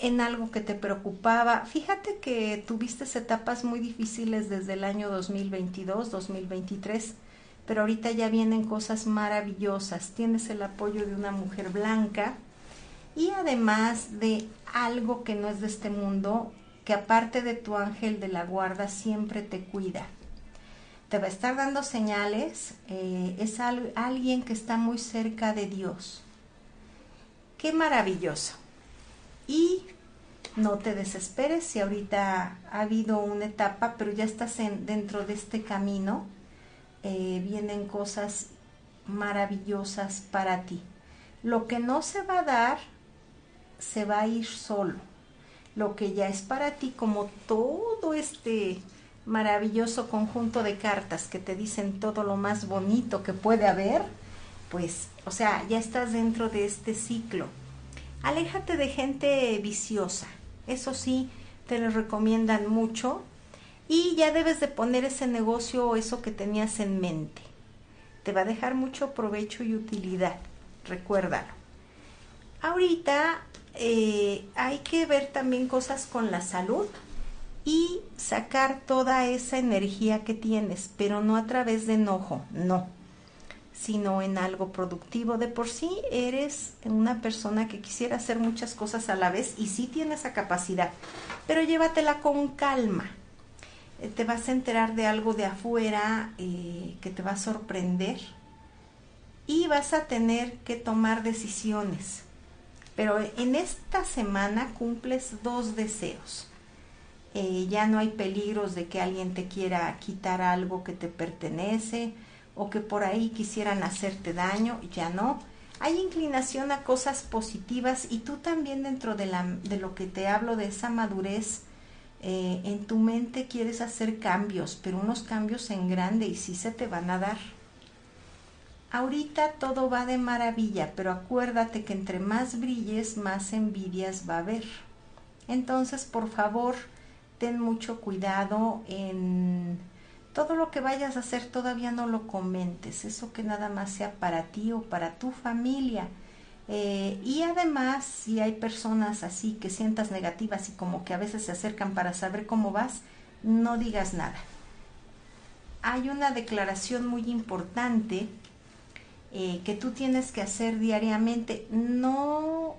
en algo que te preocupaba. Fíjate que tuviste etapas muy difíciles desde el año 2022, 2023, pero ahorita ya vienen cosas maravillosas. Tienes el apoyo de una mujer blanca y además de algo que no es de este mundo, que aparte de tu ángel de la guarda siempre te cuida. Te va a estar dando señales, eh, es alguien que está muy cerca de Dios. Qué maravilloso. Y no te desesperes si ahorita ha habido una etapa, pero ya estás en, dentro de este camino. Eh, vienen cosas maravillosas para ti. Lo que no se va a dar, se va a ir solo. Lo que ya es para ti, como todo este maravilloso conjunto de cartas que te dicen todo lo más bonito que puede haber, pues, o sea, ya estás dentro de este ciclo. Aléjate de gente viciosa, eso sí, te lo recomiendan mucho y ya debes de poner ese negocio o eso que tenías en mente. Te va a dejar mucho provecho y utilidad, recuérdalo. Ahorita eh, hay que ver también cosas con la salud y sacar toda esa energía que tienes, pero no a través de enojo, no, sino en algo productivo. De por sí eres una persona que quisiera hacer muchas cosas a la vez y sí tienes esa capacidad, pero llévatela con calma. Eh, te vas a enterar de algo de afuera eh, que te va a sorprender y vas a tener que tomar decisiones. Pero en esta semana cumples dos deseos. Eh, ya no hay peligros de que alguien te quiera quitar algo que te pertenece o que por ahí quisieran hacerte daño, ya no. Hay inclinación a cosas positivas y tú también dentro de, la, de lo que te hablo, de esa madurez, eh, en tu mente quieres hacer cambios, pero unos cambios en grande y sí se te van a dar. Ahorita todo va de maravilla, pero acuérdate que entre más brilles, más envidias va a haber. Entonces, por favor, ten mucho cuidado en todo lo que vayas a hacer, todavía no lo comentes, eso que nada más sea para ti o para tu familia. Eh, y además, si hay personas así que sientas negativas y como que a veces se acercan para saber cómo vas, no digas nada. Hay una declaración muy importante eh, que tú tienes que hacer diariamente, no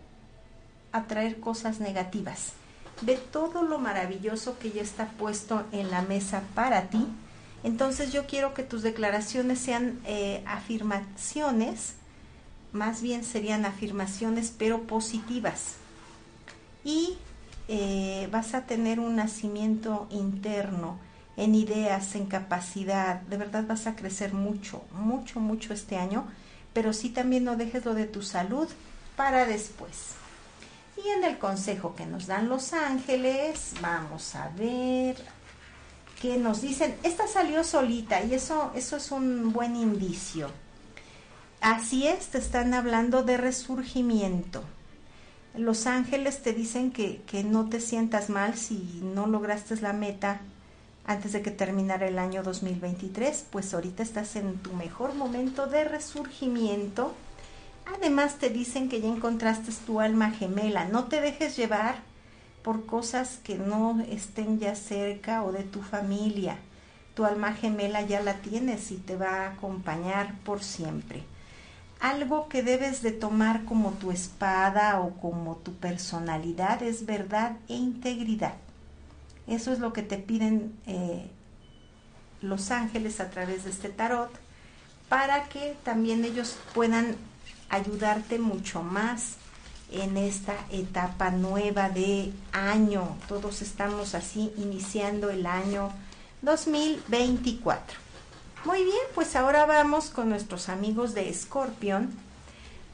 atraer cosas negativas de todo lo maravilloso que ya está puesto en la mesa para ti. Entonces yo quiero que tus declaraciones sean eh, afirmaciones, más bien serían afirmaciones pero positivas. Y eh, vas a tener un nacimiento interno en ideas, en capacidad. De verdad vas a crecer mucho, mucho, mucho este año. Pero sí también no dejes lo de tu salud para después. Y en el consejo que nos dan los ángeles, vamos a ver qué nos dicen. Esta salió solita y eso, eso es un buen indicio. Así es, te están hablando de resurgimiento. Los ángeles te dicen que, que no te sientas mal si no lograste la meta antes de que terminara el año 2023, pues ahorita estás en tu mejor momento de resurgimiento Además te dicen que ya encontraste tu alma gemela. No te dejes llevar por cosas que no estén ya cerca o de tu familia. Tu alma gemela ya la tienes y te va a acompañar por siempre. Algo que debes de tomar como tu espada o como tu personalidad es verdad e integridad. Eso es lo que te piden eh, los ángeles a través de este tarot para que también ellos puedan ayudarte mucho más en esta etapa nueva de año. Todos estamos así iniciando el año 2024. Muy bien, pues ahora vamos con nuestros amigos de Scorpion.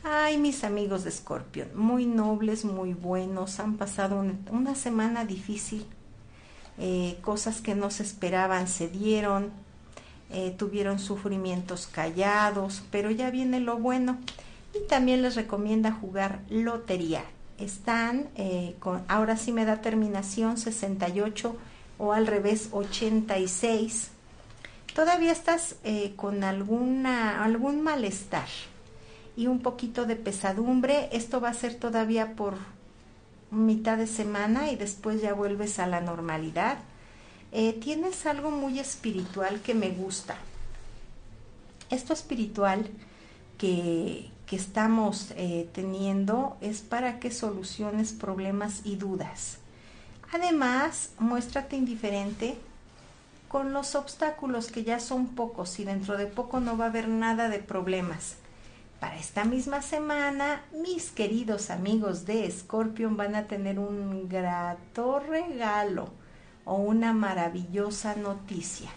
Ay, mis amigos de Scorpion, muy nobles, muy buenos, han pasado una, semana difícil, eh, cosas que no se esperaban se dieron, eh, tuvieron sufrimientos callados, pero ya viene lo bueno y también les recomienda jugar lotería. Están eh, con, ahora sí me da terminación 68 o al revés 86. Todavía estás eh, con alguna, algún malestar y un poquito de pesadumbre. Esto va a ser todavía por mitad de semana y después ya vuelves a la normalidad. Eh, tienes algo muy espiritual que me gusta. Esto espiritual que, que estamos eh, teniendo es para que soluciones problemas y dudas. Además, muéstrate indiferente con los obstáculos que ya son pocos y dentro de poco no va a haber nada de problemas. Para esta misma semana, mis queridos amigos de Scorpion van a tener un grato regalo o una maravillosa noticia.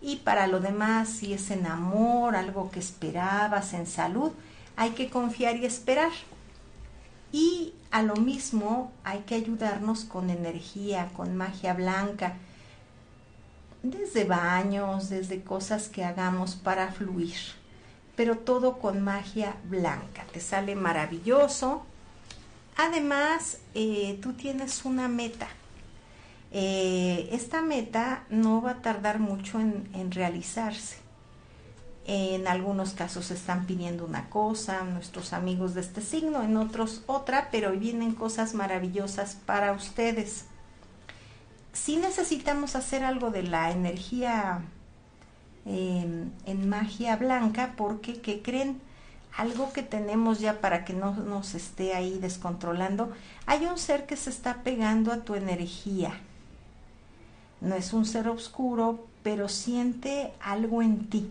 Y para lo demás, si es en amor, algo que esperabas, en salud, hay que confiar y esperar. Y a lo mismo hay que ayudarnos con energía, con magia blanca, desde baños, desde cosas que hagamos para fluir, pero todo con magia blanca. Te sale maravilloso. Además, eh, tú tienes una meta. Eh, esta meta no va a tardar mucho en, en realizarse. En algunos casos están pidiendo una cosa, nuestros amigos de este signo, en otros otra, pero vienen cosas maravillosas para ustedes sí necesitamos hacer algo de la energía em, en magia blanca porque, ¿qué creen? Algo que tenemos ya para que no nos esté ahí descontrolando, hay un ser que se está pegando a tu energía. No es un ser oscuro, pero siente algo en ti.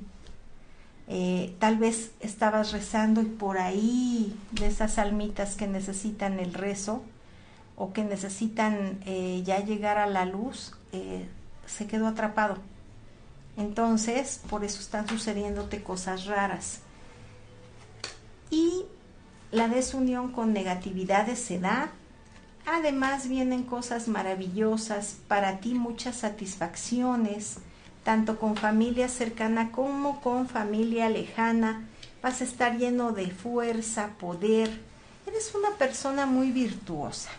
Eh, tal vez estabas rezando y por ahí de esas almitas que necesitan el rezo, o que necesitan eh, ya llegar a la luz, eh, se quedó atrapado. Entonces, por eso están sucediéndote cosas raras. Y la desunión con negatividades se da. Además vienen cosas maravillosas, para ti muchas satisfacciones, tanto con familia cercana como con familia lejana. Vas a estar lleno de fuerza, poder. Eres una persona muy virtuosa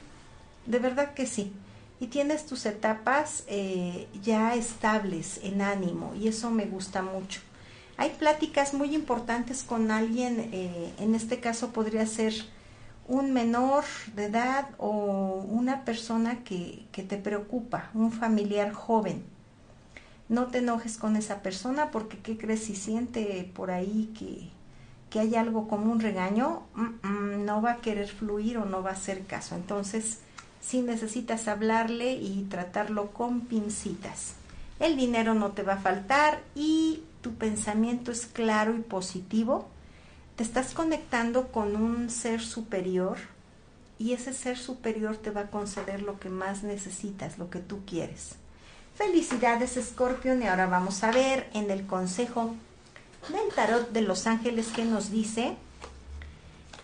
de verdad que sí. Y tienes tus etapas eh, ya estables en ánimo y eso me gusta mucho. Hay pláticas muy importantes con alguien, eh, en este caso podría ser un menor de edad o una persona que, que te preocupa, un familiar joven. No te enojes con esa persona porque ¿qué crees si siente por ahí que, que hay algo como un regaño? No va a querer fluir o no va a hacer caso. Entonces, si necesitas hablarle y tratarlo con pincitas. El dinero no te va a faltar y tu pensamiento es claro y positivo. Te estás conectando con un ser superior y ese ser superior te va a conceder lo que más necesitas, lo que tú quieres. Felicidades Scorpion y ahora vamos a ver en el consejo del tarot de los ángeles que nos dice,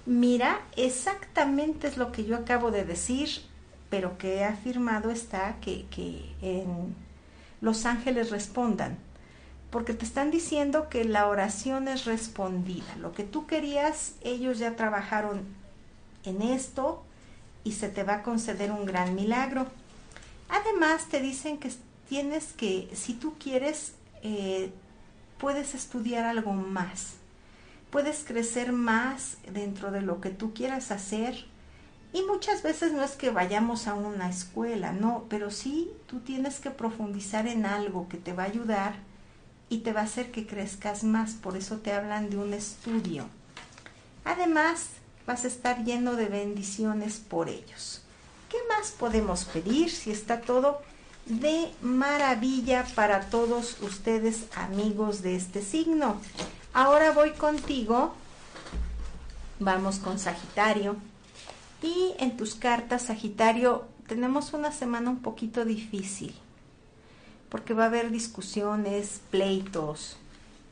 mira, exactamente es lo que yo acabo de decir, pero que afirmado está que, en los ángeles respondan, porque te están diciendo que la oración es respondida. Lo que tú querías, ellos ya trabajaron en esto y se te va a conceder un gran milagro. Además, te dicen que tienes que, si tú quieres, eh, puedes estudiar algo más, puedes crecer más dentro de lo que tú quieras hacer y muchas veces no es que vayamos a una escuela, no, pero sí tú tienes que profundizar en algo que te va a ayudar y te va a hacer que crezcas más, por eso te hablan de un estudio. Además, vas a estar lleno de bendiciones por ellos. ¿Qué más podemos pedir si está todo de maravilla para todos ustedes amigos de este signo? Ahora voy contigo, vamos con Sagitario. Y en tus cartas, Sagitario, tenemos una semana un poquito difícil, porque va a haber discusiones, pleitos,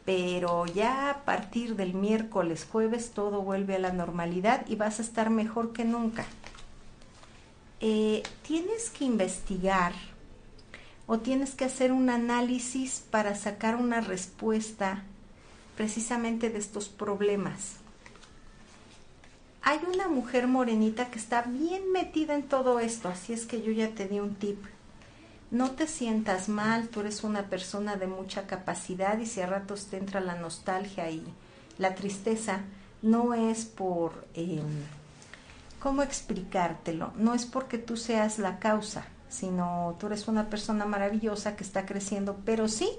pero ya a partir del miércoles, jueves, todo vuelve a la normalidad y vas a estar mejor que nunca. Eh, tienes que investigar o tienes que hacer un análisis para sacar una respuesta precisamente de estos problemas hay una mujer morenita que está bien metida en todo esto, así es que yo ya te di un tip. No te sientas mal, tú eres una persona de mucha capacidad y si a ratos te entra la nostalgia y la tristeza, no es por, em, ¿cómo explicártelo? No es porque tú seas la causa, sino tú eres una persona maravillosa que está creciendo, pero sí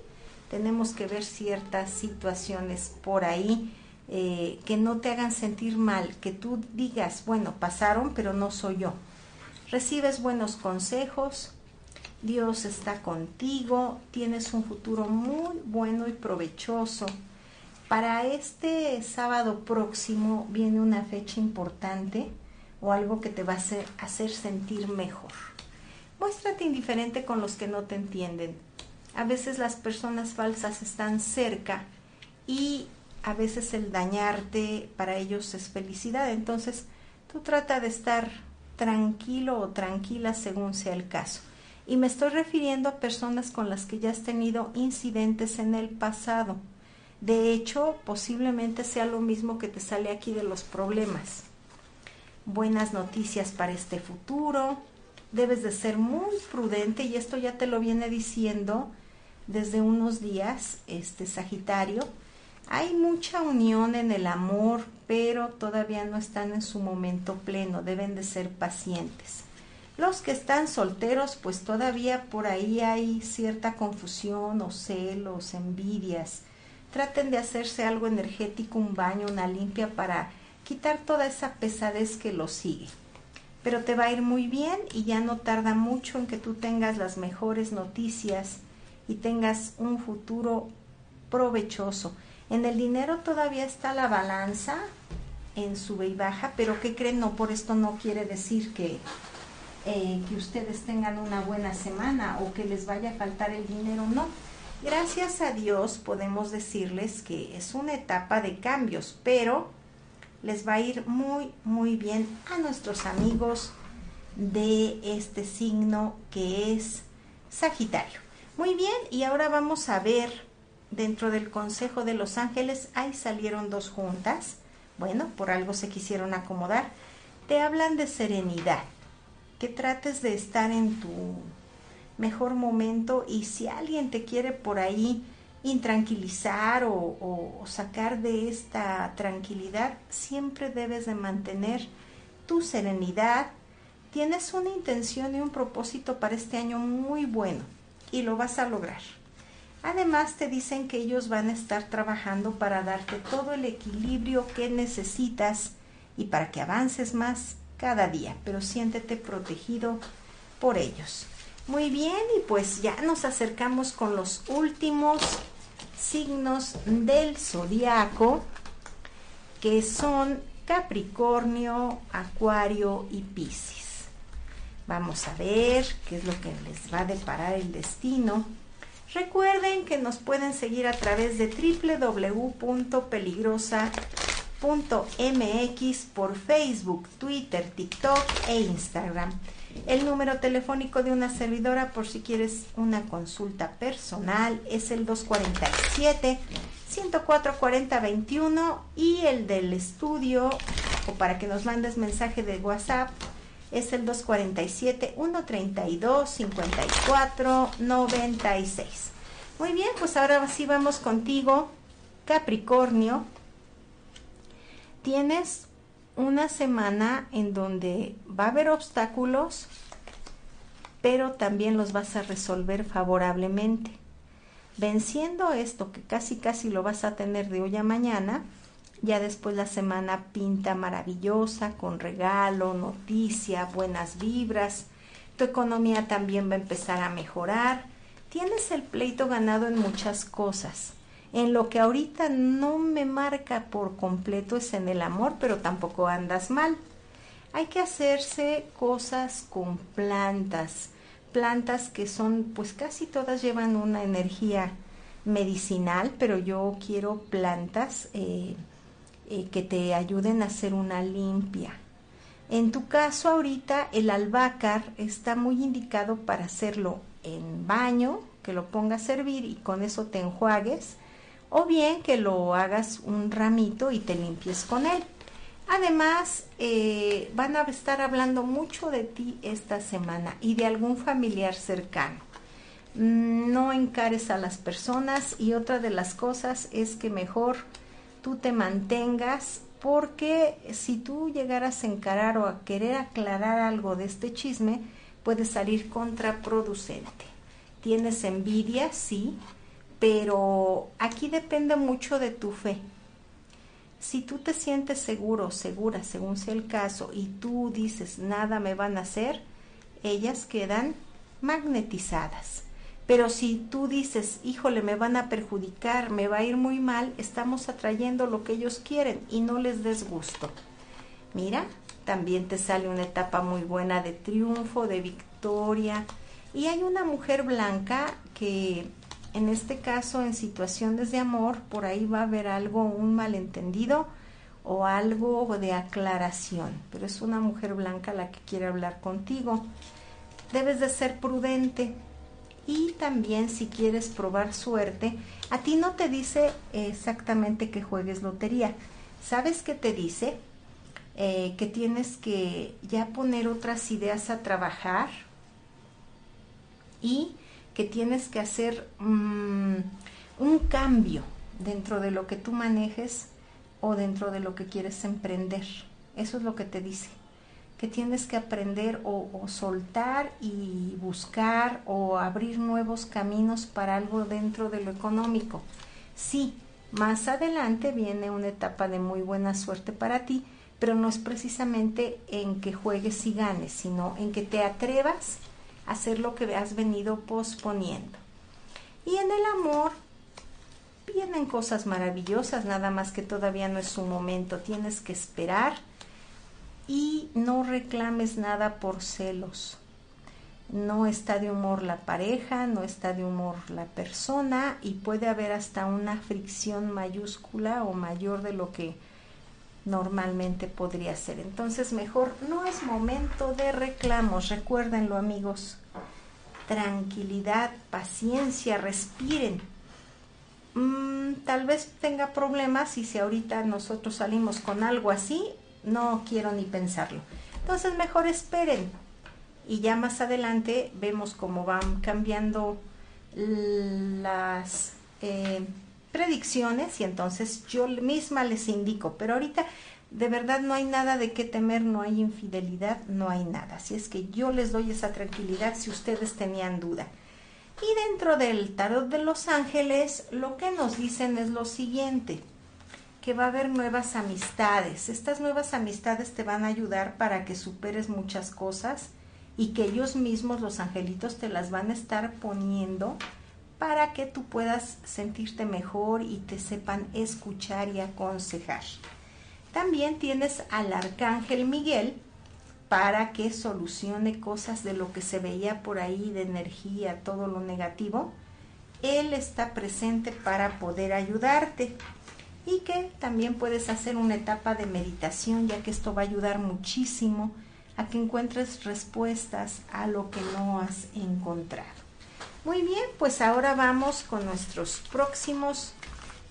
tenemos que ver ciertas situaciones por ahí eh, que no te hagan sentir mal, que tú digas, bueno, pasaron, pero no soy yo. Recibes buenos consejos, Dios está contigo, tienes un futuro muy bueno y provechoso. Para este sábado próximo viene una fecha importante o algo que te va a hacer, hacer sentir mejor. Muéstrate indiferente con los que no te entienden. A veces las personas falsas están cerca y a veces el dañarte para ellos es felicidad. Entonces, tú trata de estar tranquilo o tranquila según sea el caso. Y me estoy refiriendo a personas con las que ya has tenido incidentes en el pasado. De hecho, posiblemente sea lo mismo que te sale aquí de los problemas. Buenas noticias para este futuro. Debes de ser muy prudente y esto ya te lo viene diciendo desde unos días, este Sagitario hay mucha unión en el amor, pero todavía no están en su momento pleno, deben de ser pacientes. Los que están solteros, pues todavía por ahí hay cierta confusión o celos, envidias. Traten de hacerse algo energético, un baño, una limpia para quitar toda esa pesadez que los sigue. Pero te va a ir muy bien y ya no tarda mucho en que tú tengas las mejores noticias y tengas un futuro provechoso. En el dinero todavía está la balanza en sube y baja, pero ¿qué creen? No, por esto no quiere decir que, eh, que ustedes tengan una buena semana o que les vaya a faltar el dinero, no. Gracias a Dios podemos decirles que es una etapa de cambios, pero les va a ir muy, muy bien a nuestros amigos de este signo que es Sagitario. Muy bien, y ahora vamos a ver dentro del Consejo de los Ángeles, ahí salieron dos juntas, bueno, por algo se quisieron acomodar, te hablan de serenidad, que trates de estar en tu mejor momento y si alguien te quiere por ahí intranquilizar o, sacar de esta tranquilidad, siempre debes de mantener tu serenidad. Tienes una intención y un propósito para este año muy bueno y lo vas a lograr. Además te dicen que ellos van a estar trabajando para darte todo el equilibrio que necesitas y para que avances más cada día, pero siéntete protegido por ellos. Muy bien, y pues ya nos acercamos con los últimos signos del zodiaco, que son Capricornio, Acuario y Piscis. Vamos a ver qué es lo que les va a deparar el destino Recuerden que nos pueden seguir a través de www.peligrosa.mx por Facebook, Twitter, TikTok e Instagram. El número telefónico de una servidora por si quieres una consulta personal es el 247 104 40 21 y el del estudio o para que nos mandes mensaje de WhatsApp es el 247-132-5496. Muy bien, pues ahora sí vamos contigo, Capricornio. Tienes una semana en donde va a haber obstáculos, pero también los vas a resolver favorablemente. Venciendo esto, que casi casi lo vas a tener de hoy a mañana, ya después la semana pinta maravillosa, con regalo, noticia, buenas vibras. Tu economía también va a empezar a mejorar. Tienes el pleito ganado en muchas cosas. En lo que ahorita no me marca por completo es en el amor, pero tampoco andas mal. Hay que hacerse cosas con plantas, plantas que son, pues casi todas llevan una energía medicinal, pero yo quiero plantas eh, eh, que te ayuden a hacer una limpia. En tu caso ahorita el albácar está muy indicado para hacerlo en baño, que lo pongas a servir y con eso te enjuagues, o bien que lo hagas un ramito y te limpies con él. Además, eh, van a estar hablando mucho de ti esta semana y de algún familiar cercano. Mm, no encares a las personas y otra de las cosas es que mejor tú te mantengas porque si tú llegaras a encarar o a querer aclarar algo de este chisme, puede salir contraproducente. Tienes envidia, sí, pero aquí depende mucho de tu fe. Si tú te sientes seguro, segura, según sea el caso, y tú dices nada me van a hacer, ellas quedan magnetizadas. Pero si tú dices, híjole, me van a perjudicar, me va a ir muy mal, estamos atrayendo lo que ellos quieren y no les des gusto. Mira, también te sale una etapa muy buena de triunfo, de victoria. Y hay una mujer blanca que en este caso en situaciones de amor, por ahí va a haber algo, un malentendido o algo de aclaración, pero es una mujer blanca la que quiere hablar contigo. Debes de ser prudente y también si quieres probar suerte, a ti no te dice exactamente que juegues lotería. ¿Sabes qué te dice? Eh, que tienes que ya poner otras ideas a trabajar y que tienes que hacer mm, un cambio dentro de lo que tú manejes o dentro de lo que quieres emprender. Eso es lo que te dice. Que tienes que aprender o, o, soltar y buscar o abrir nuevos caminos para algo dentro de lo económico. Sí, más adelante viene una etapa de muy buena suerte para ti, pero no es precisamente en que juegues y ganes, sino en que te atrevas hacer lo que has venido posponiendo. Y en el amor vienen cosas maravillosas, nada más que todavía no es su momento, tienes que esperar y no reclames nada por celos. No está de humor la pareja, no está de humor la persona y puede haber hasta una fricción mayúscula o mayor de lo que normalmente podría ser. Entonces mejor no es momento de reclamos, recuérdenlo amigos. Tranquilidad, paciencia, respiren. Mm, tal vez tenga problemas y si ahorita nosotros salimos con algo así, no quiero ni pensarlo. Entonces mejor esperen y ya más adelante vemos cómo van cambiando las... Eh, predicciones y entonces yo misma les indico, pero ahorita de verdad no hay nada de qué temer, no hay infidelidad, no hay nada. Así es que yo les doy esa tranquilidad si ustedes tenían duda. Y dentro del tarot de los ángeles, lo que nos dicen es lo siguiente, que va a haber nuevas amistades. Estas nuevas amistades te van a ayudar para que superes muchas cosas y que ellos mismos, los angelitos, te las van a estar poniendo para que tú puedas sentirte mejor y te sepan escuchar y aconsejar. También tienes al arcángel Miguel para que solucione cosas de lo que se veía por ahí de energía, todo lo negativo. Él está presente para poder ayudarte y que también puedes hacer una etapa de meditación ya que esto va a ayudar muchísimo a que encuentres respuestas a lo que no has encontrado. Muy bien, pues ahora vamos con nuestros próximos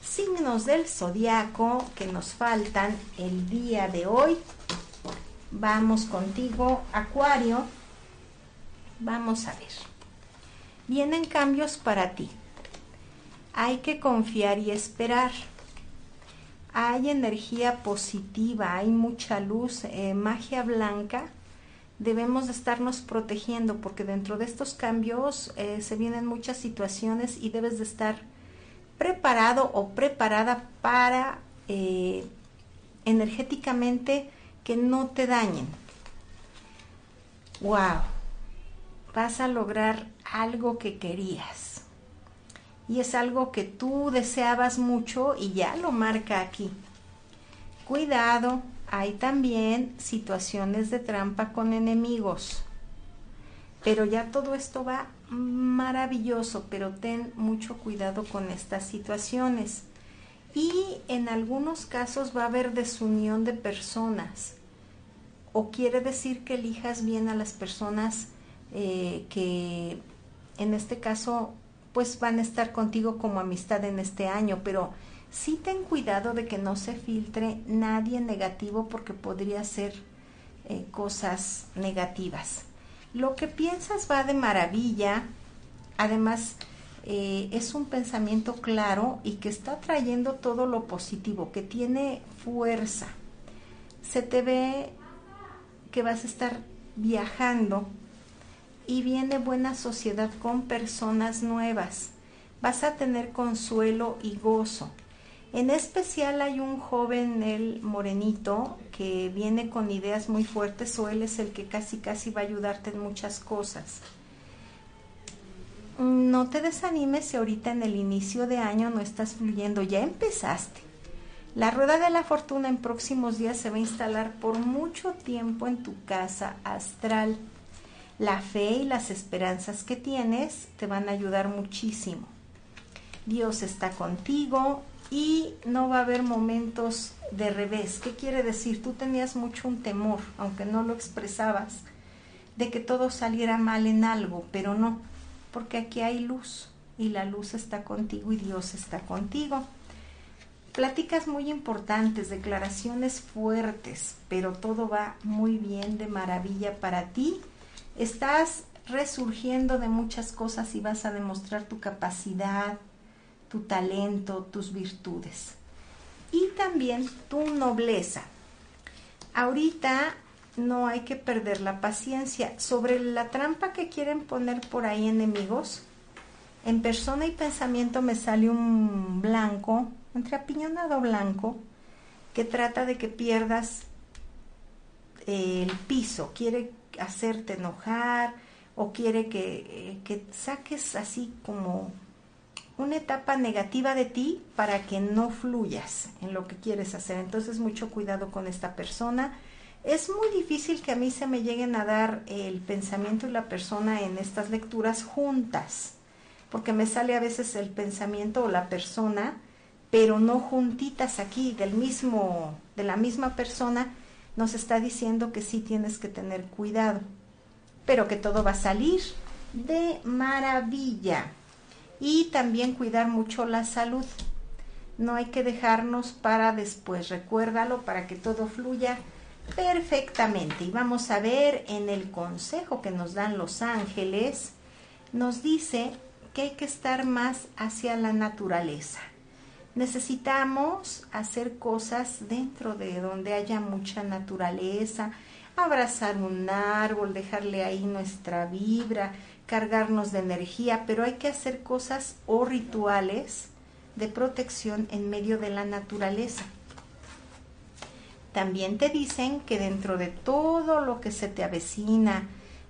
signos del zodiaco que nos faltan el día de hoy. Vamos contigo, Acuario. Vamos a ver. Vienen cambios para ti. Hay que confiar y esperar. Hay energía positiva, hay mucha luz, eh, magia blanca debemos de estarnos protegiendo porque dentro de estos cambios eh, se vienen muchas situaciones y debes de estar preparado o preparada para eh, energéticamente que no te dañen. ¡Wow! Vas a lograr algo que querías. Y es algo que tú deseabas mucho y ya lo marca aquí. Cuidado, hay también situaciones de trampa con enemigos. Pero ya todo esto va maravilloso, pero ten mucho cuidado con estas situaciones. Y en algunos casos va a haber desunión de personas. O quiere decir que elijas bien a las personas eh, que en este caso pues van a estar contigo como amistad en este año, pero sí ten cuidado de que no se filtre nadie negativo porque podría ser eh, cosas negativas. Lo que piensas va de maravilla, además eh, es un pensamiento claro y que está trayendo todo lo positivo, que tiene fuerza. Se te ve que vas a estar viajando y viene buena sociedad con personas nuevas. Vas a tener consuelo y gozo En especial hay un joven, el morenito, que viene con ideas muy fuertes o él es el que casi casi va a ayudarte en muchas cosas. No te desanimes si ahorita en el inicio de año no estás fluyendo, ya empezaste. La rueda de la fortuna en próximos días se va a instalar por mucho tiempo en tu casa astral. La fe y las esperanzas que tienes te van a ayudar muchísimo. Dios está contigo, y no va a haber momentos de revés. ¿Qué quiere decir? Tú tenías mucho un temor, aunque no lo expresabas, de que todo saliera mal en algo, pero no, porque aquí hay luz y la luz está contigo y Dios está contigo. Pláticas muy importantes, declaraciones fuertes, pero todo va muy bien, de maravilla para ti. Estás resurgiendo de muchas cosas y vas a demostrar tu capacidad, tu talento, tus virtudes y también tu nobleza. Ahorita no hay que perder la paciencia. Sobre la trampa que quieren poner por ahí enemigos, en persona y pensamiento me sale un blanco, entre apiñonado blanco, que trata de que pierdas el piso, quiere hacerte enojar o quiere que, eh, que saques así como una etapa negativa de ti para que no fluyas en lo que quieres hacer. Entonces mucho cuidado con esta persona. Es muy difícil que a mí se me lleguen a dar el pensamiento y la persona en estas lecturas juntas, porque me sale a veces el pensamiento o la persona, pero no juntitas aquí del mismo de la misma persona nos está diciendo que sí tienes que tener cuidado, pero que todo va a salir de maravilla y también cuidar mucho la salud. No hay que dejarnos para después, recuérdalo para que todo fluya perfectamente. Y vamos a ver en el consejo que nos dan los ángeles, nos dice que hay que estar más hacia la naturaleza. Necesitamos hacer cosas dentro de donde haya mucha naturaleza, abrazar un árbol, dejarle ahí nuestra vibra, cargarnos de energía, pero hay que hacer cosas o rituales de protección en medio de la naturaleza. También te dicen que dentro de todo lo que se te avecina,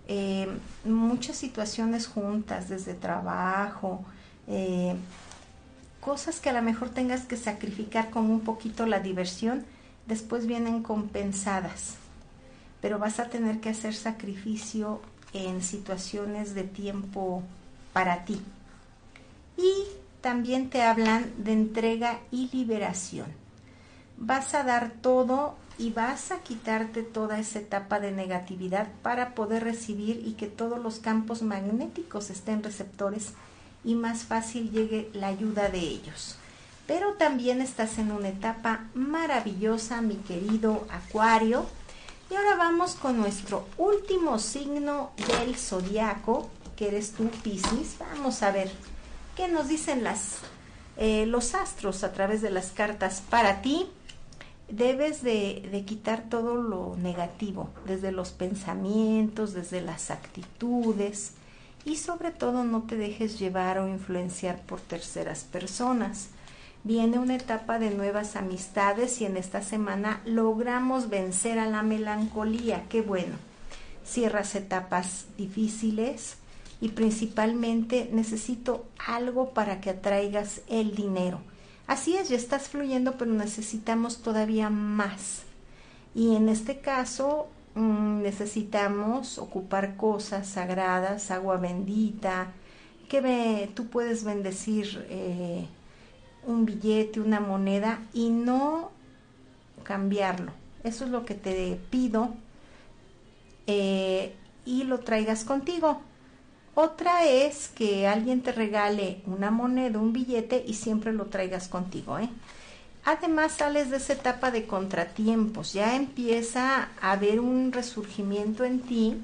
eh, muchas situaciones juntas, desde trabajo, eh, cosas que a lo mejor tengas que sacrificar con un poquito la diversión, después vienen compensadas. Pero vas a tener que hacer sacrificio en situaciones de tiempo para ti. Y también te hablan de entrega y liberación. Vas a dar todo y vas a quitarte toda esa etapa de negatividad para poder recibir y que todos los campos magnéticos estén receptores y más fácil llegue la ayuda de ellos. Pero también estás en una etapa maravillosa, mi querido Acuario, y ahora vamos con nuestro último signo del zodiaco, que eres tú, Piscis. Vamos a ver qué nos dicen las, eh, los astros a través de las cartas para ti. Debes de, de quitar todo lo negativo, desde los pensamientos, desde las actitudes y sobre todo no te dejes llevar o influenciar por terceras personas viene una etapa de nuevas amistades y en esta semana logramos vencer a la melancolía. Qué bueno. Cierras etapas difíciles y principalmente necesito algo para que atraigas el dinero. Así es, ya estás fluyendo, pero necesitamos todavía más. Y en este caso mm, necesitamos ocupar cosas sagradas, agua bendita, que tú puedes bendecir. Eh, un billete, una moneda y no cambiarlo. Eso es lo que te pido eh, y lo traigas contigo. Otra es que alguien te regale una moneda, un billete y siempre lo traigas contigo. ¿eh? Además sales de esa etapa de contratiempos, ya empieza a haber un resurgimiento en ti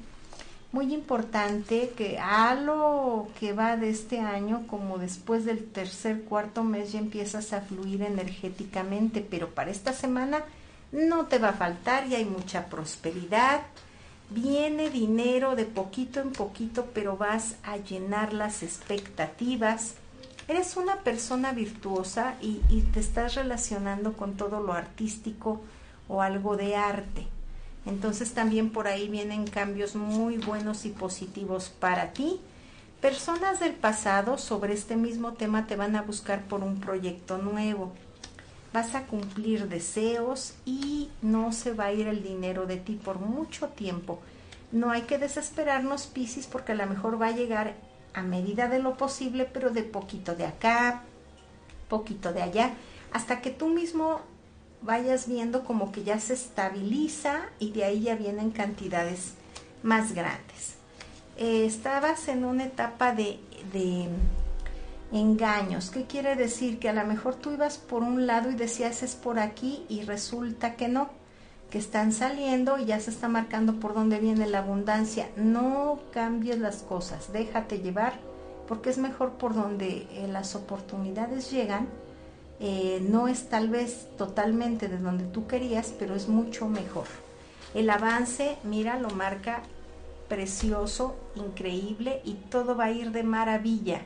muy importante que a lo que va de este año, como después del tercer, cuarto mes ya empiezas a fluir energéticamente, pero para esta semana no te va a faltar y hay mucha prosperidad. Viene dinero de poquito en poquito, pero vas a llenar las expectativas Eres una persona virtuosa y, y te estás relacionando con todo lo artístico o algo de arte. Entonces también por ahí vienen cambios muy buenos y positivos para ti. Personas del pasado sobre este mismo tema te van a buscar por un proyecto nuevo. Vas a cumplir deseos y no se va a ir el dinero de ti por mucho tiempo. No hay que desesperarnos, Piscis, porque a lo mejor va a llegar a medida de lo posible, pero de poquito de acá, poquito de allá, hasta que tú mismo vayas viendo como que ya se estabiliza y de ahí ya vienen cantidades más grandes. Eh, estabas en una etapa de, de engaños. ¿Qué quiere decir? Que a lo mejor tú ibas por un lado y decías es por aquí y resulta que no, que están saliendo y ya se está marcando por dónde viene la abundancia. No cambies las cosas, déjate llevar porque es mejor por donde eh, las oportunidades llegan eh, no es tal vez totalmente de donde tú querías, pero es mucho mejor. El avance, mira, lo marca precioso, increíble y todo va a ir de maravilla.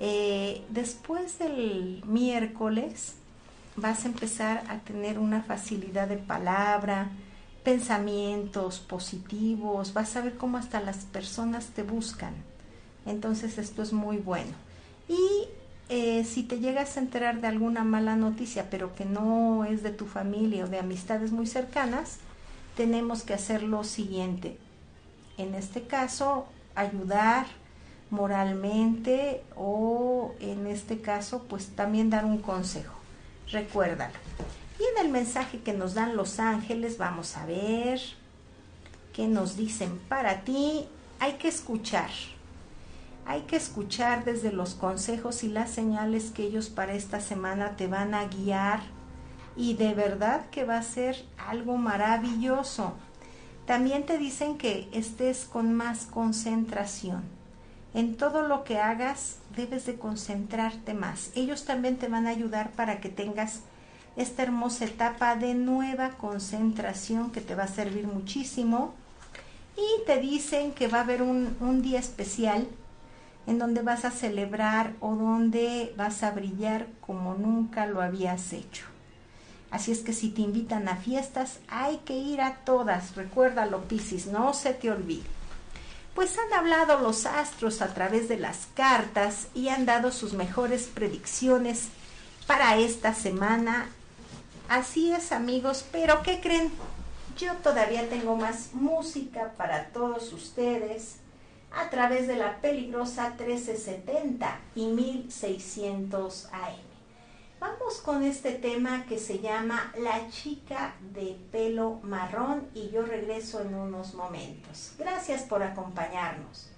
Eh, después del miércoles vas a empezar a tener una facilidad de palabra, pensamientos positivos, vas a ver cómo hasta las personas te buscan. Entonces esto es muy bueno. Y eh, si te llegas a enterar de alguna mala noticia, pero que no es de tu familia o de amistades muy cercanas, tenemos que hacer lo siguiente. En este caso, ayudar moralmente o en este caso, pues también dar un consejo. Recuérdalo. Y en el mensaje que nos dan los ángeles, vamos a ver qué nos dicen para ti. Hay que escuchar hay que escuchar desde los consejos y las señales que ellos para esta semana te van a guiar y de verdad que va a ser algo maravilloso. También te dicen que estés con más concentración. En todo lo que hagas debes de concentrarte más. Ellos también te van a ayudar para que tengas esta hermosa etapa de nueva concentración que te va a servir muchísimo. Y te dicen que va a haber un, un día especial en donde vas a celebrar o donde vas a brillar como nunca lo habías hecho. Así es que si te invitan a fiestas, hay que ir a todas. Recuérdalo, Piscis, no se te olvide. Pues han hablado los astros a través de las cartas y han dado sus mejores predicciones para esta semana. Así es, amigos, pero ¿qué creen? Yo todavía tengo más música para todos ustedes a través de la peligrosa 1370 y 1600 AM. Vamos con este tema que se llama La chica de pelo marrón y yo regreso en unos momentos. Gracias por acompañarnos.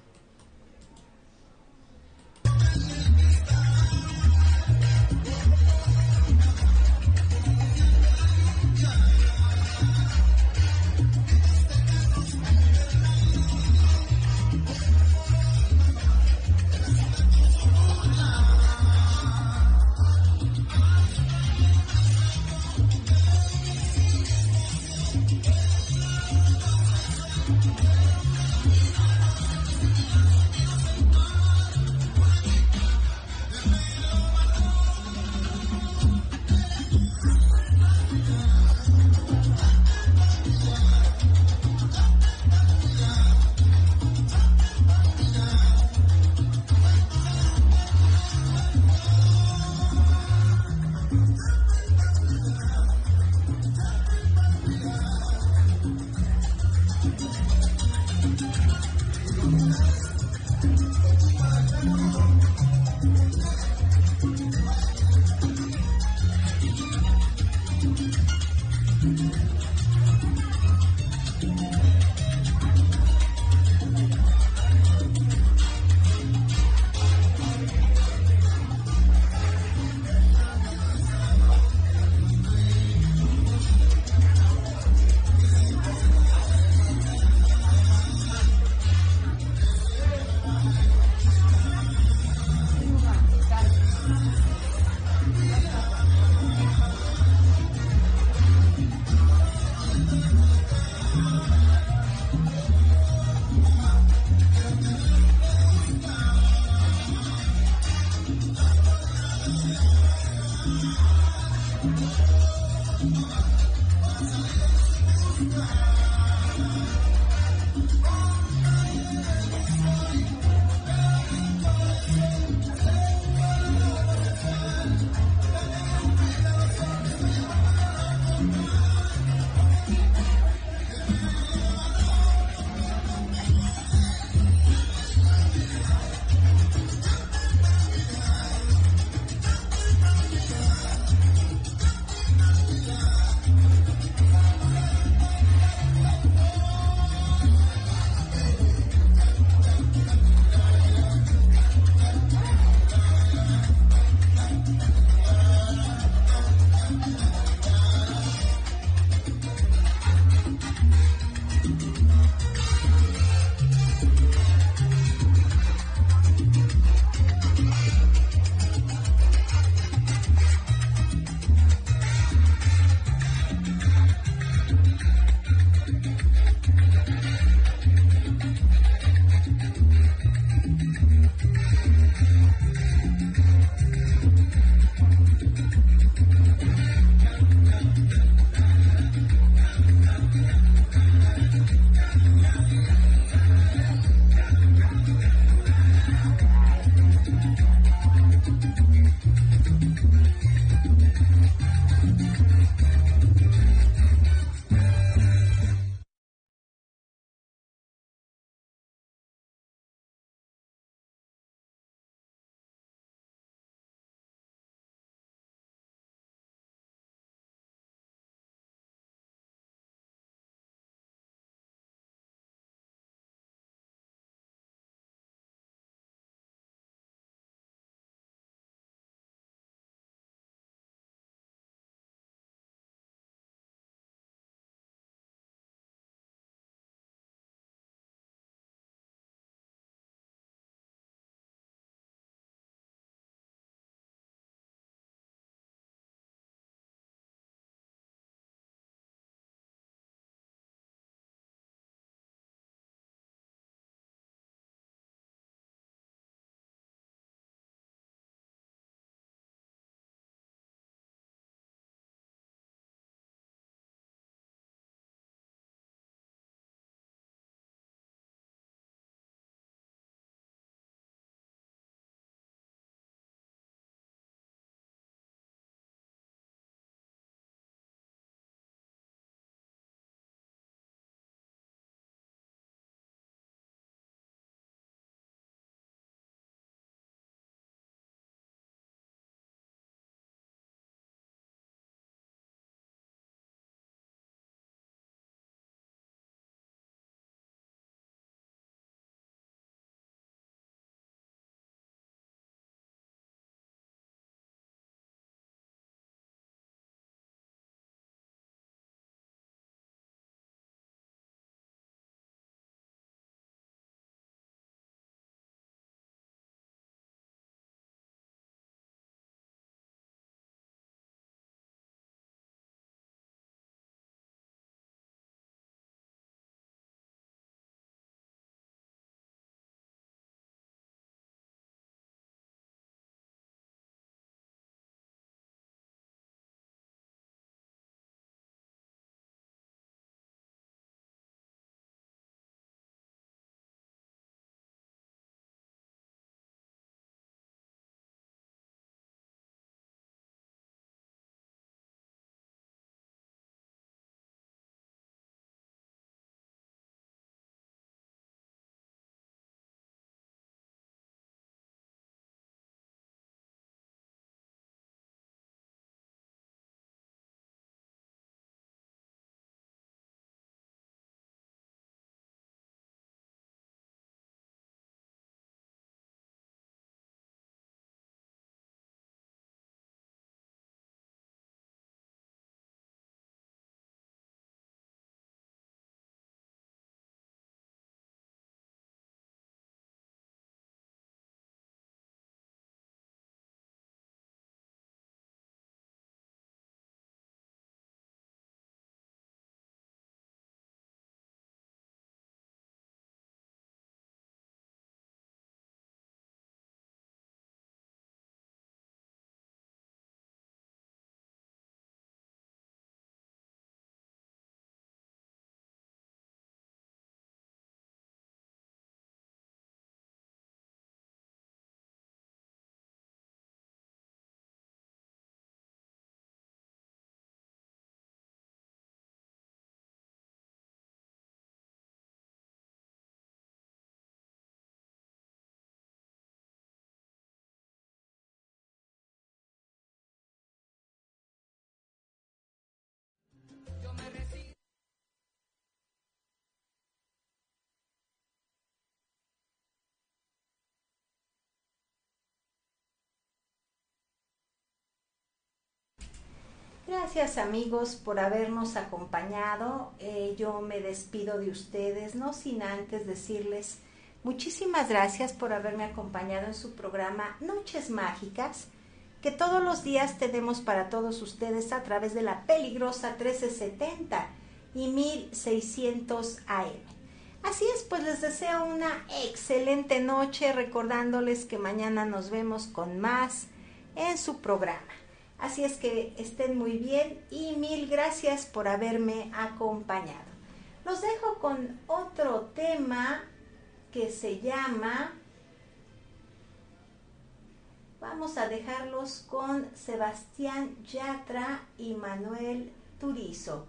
Gracias amigos por habernos acompañado. Eh, yo me despido de ustedes, no sin antes decirles muchísimas gracias por haberme acompañado en su programa Noches Mágicas, que todos los días tenemos para todos ustedes a través de la peligrosa 1370 y 1600 AM. Así es, pues les deseo una excelente noche recordándoles que mañana nos vemos con más en su programa. Así es que estén muy bien y mil gracias por haberme acompañado. Los dejo con otro tema que se llama... Vamos a dejarlos con Sebastián Yatra y Manuel Turizo.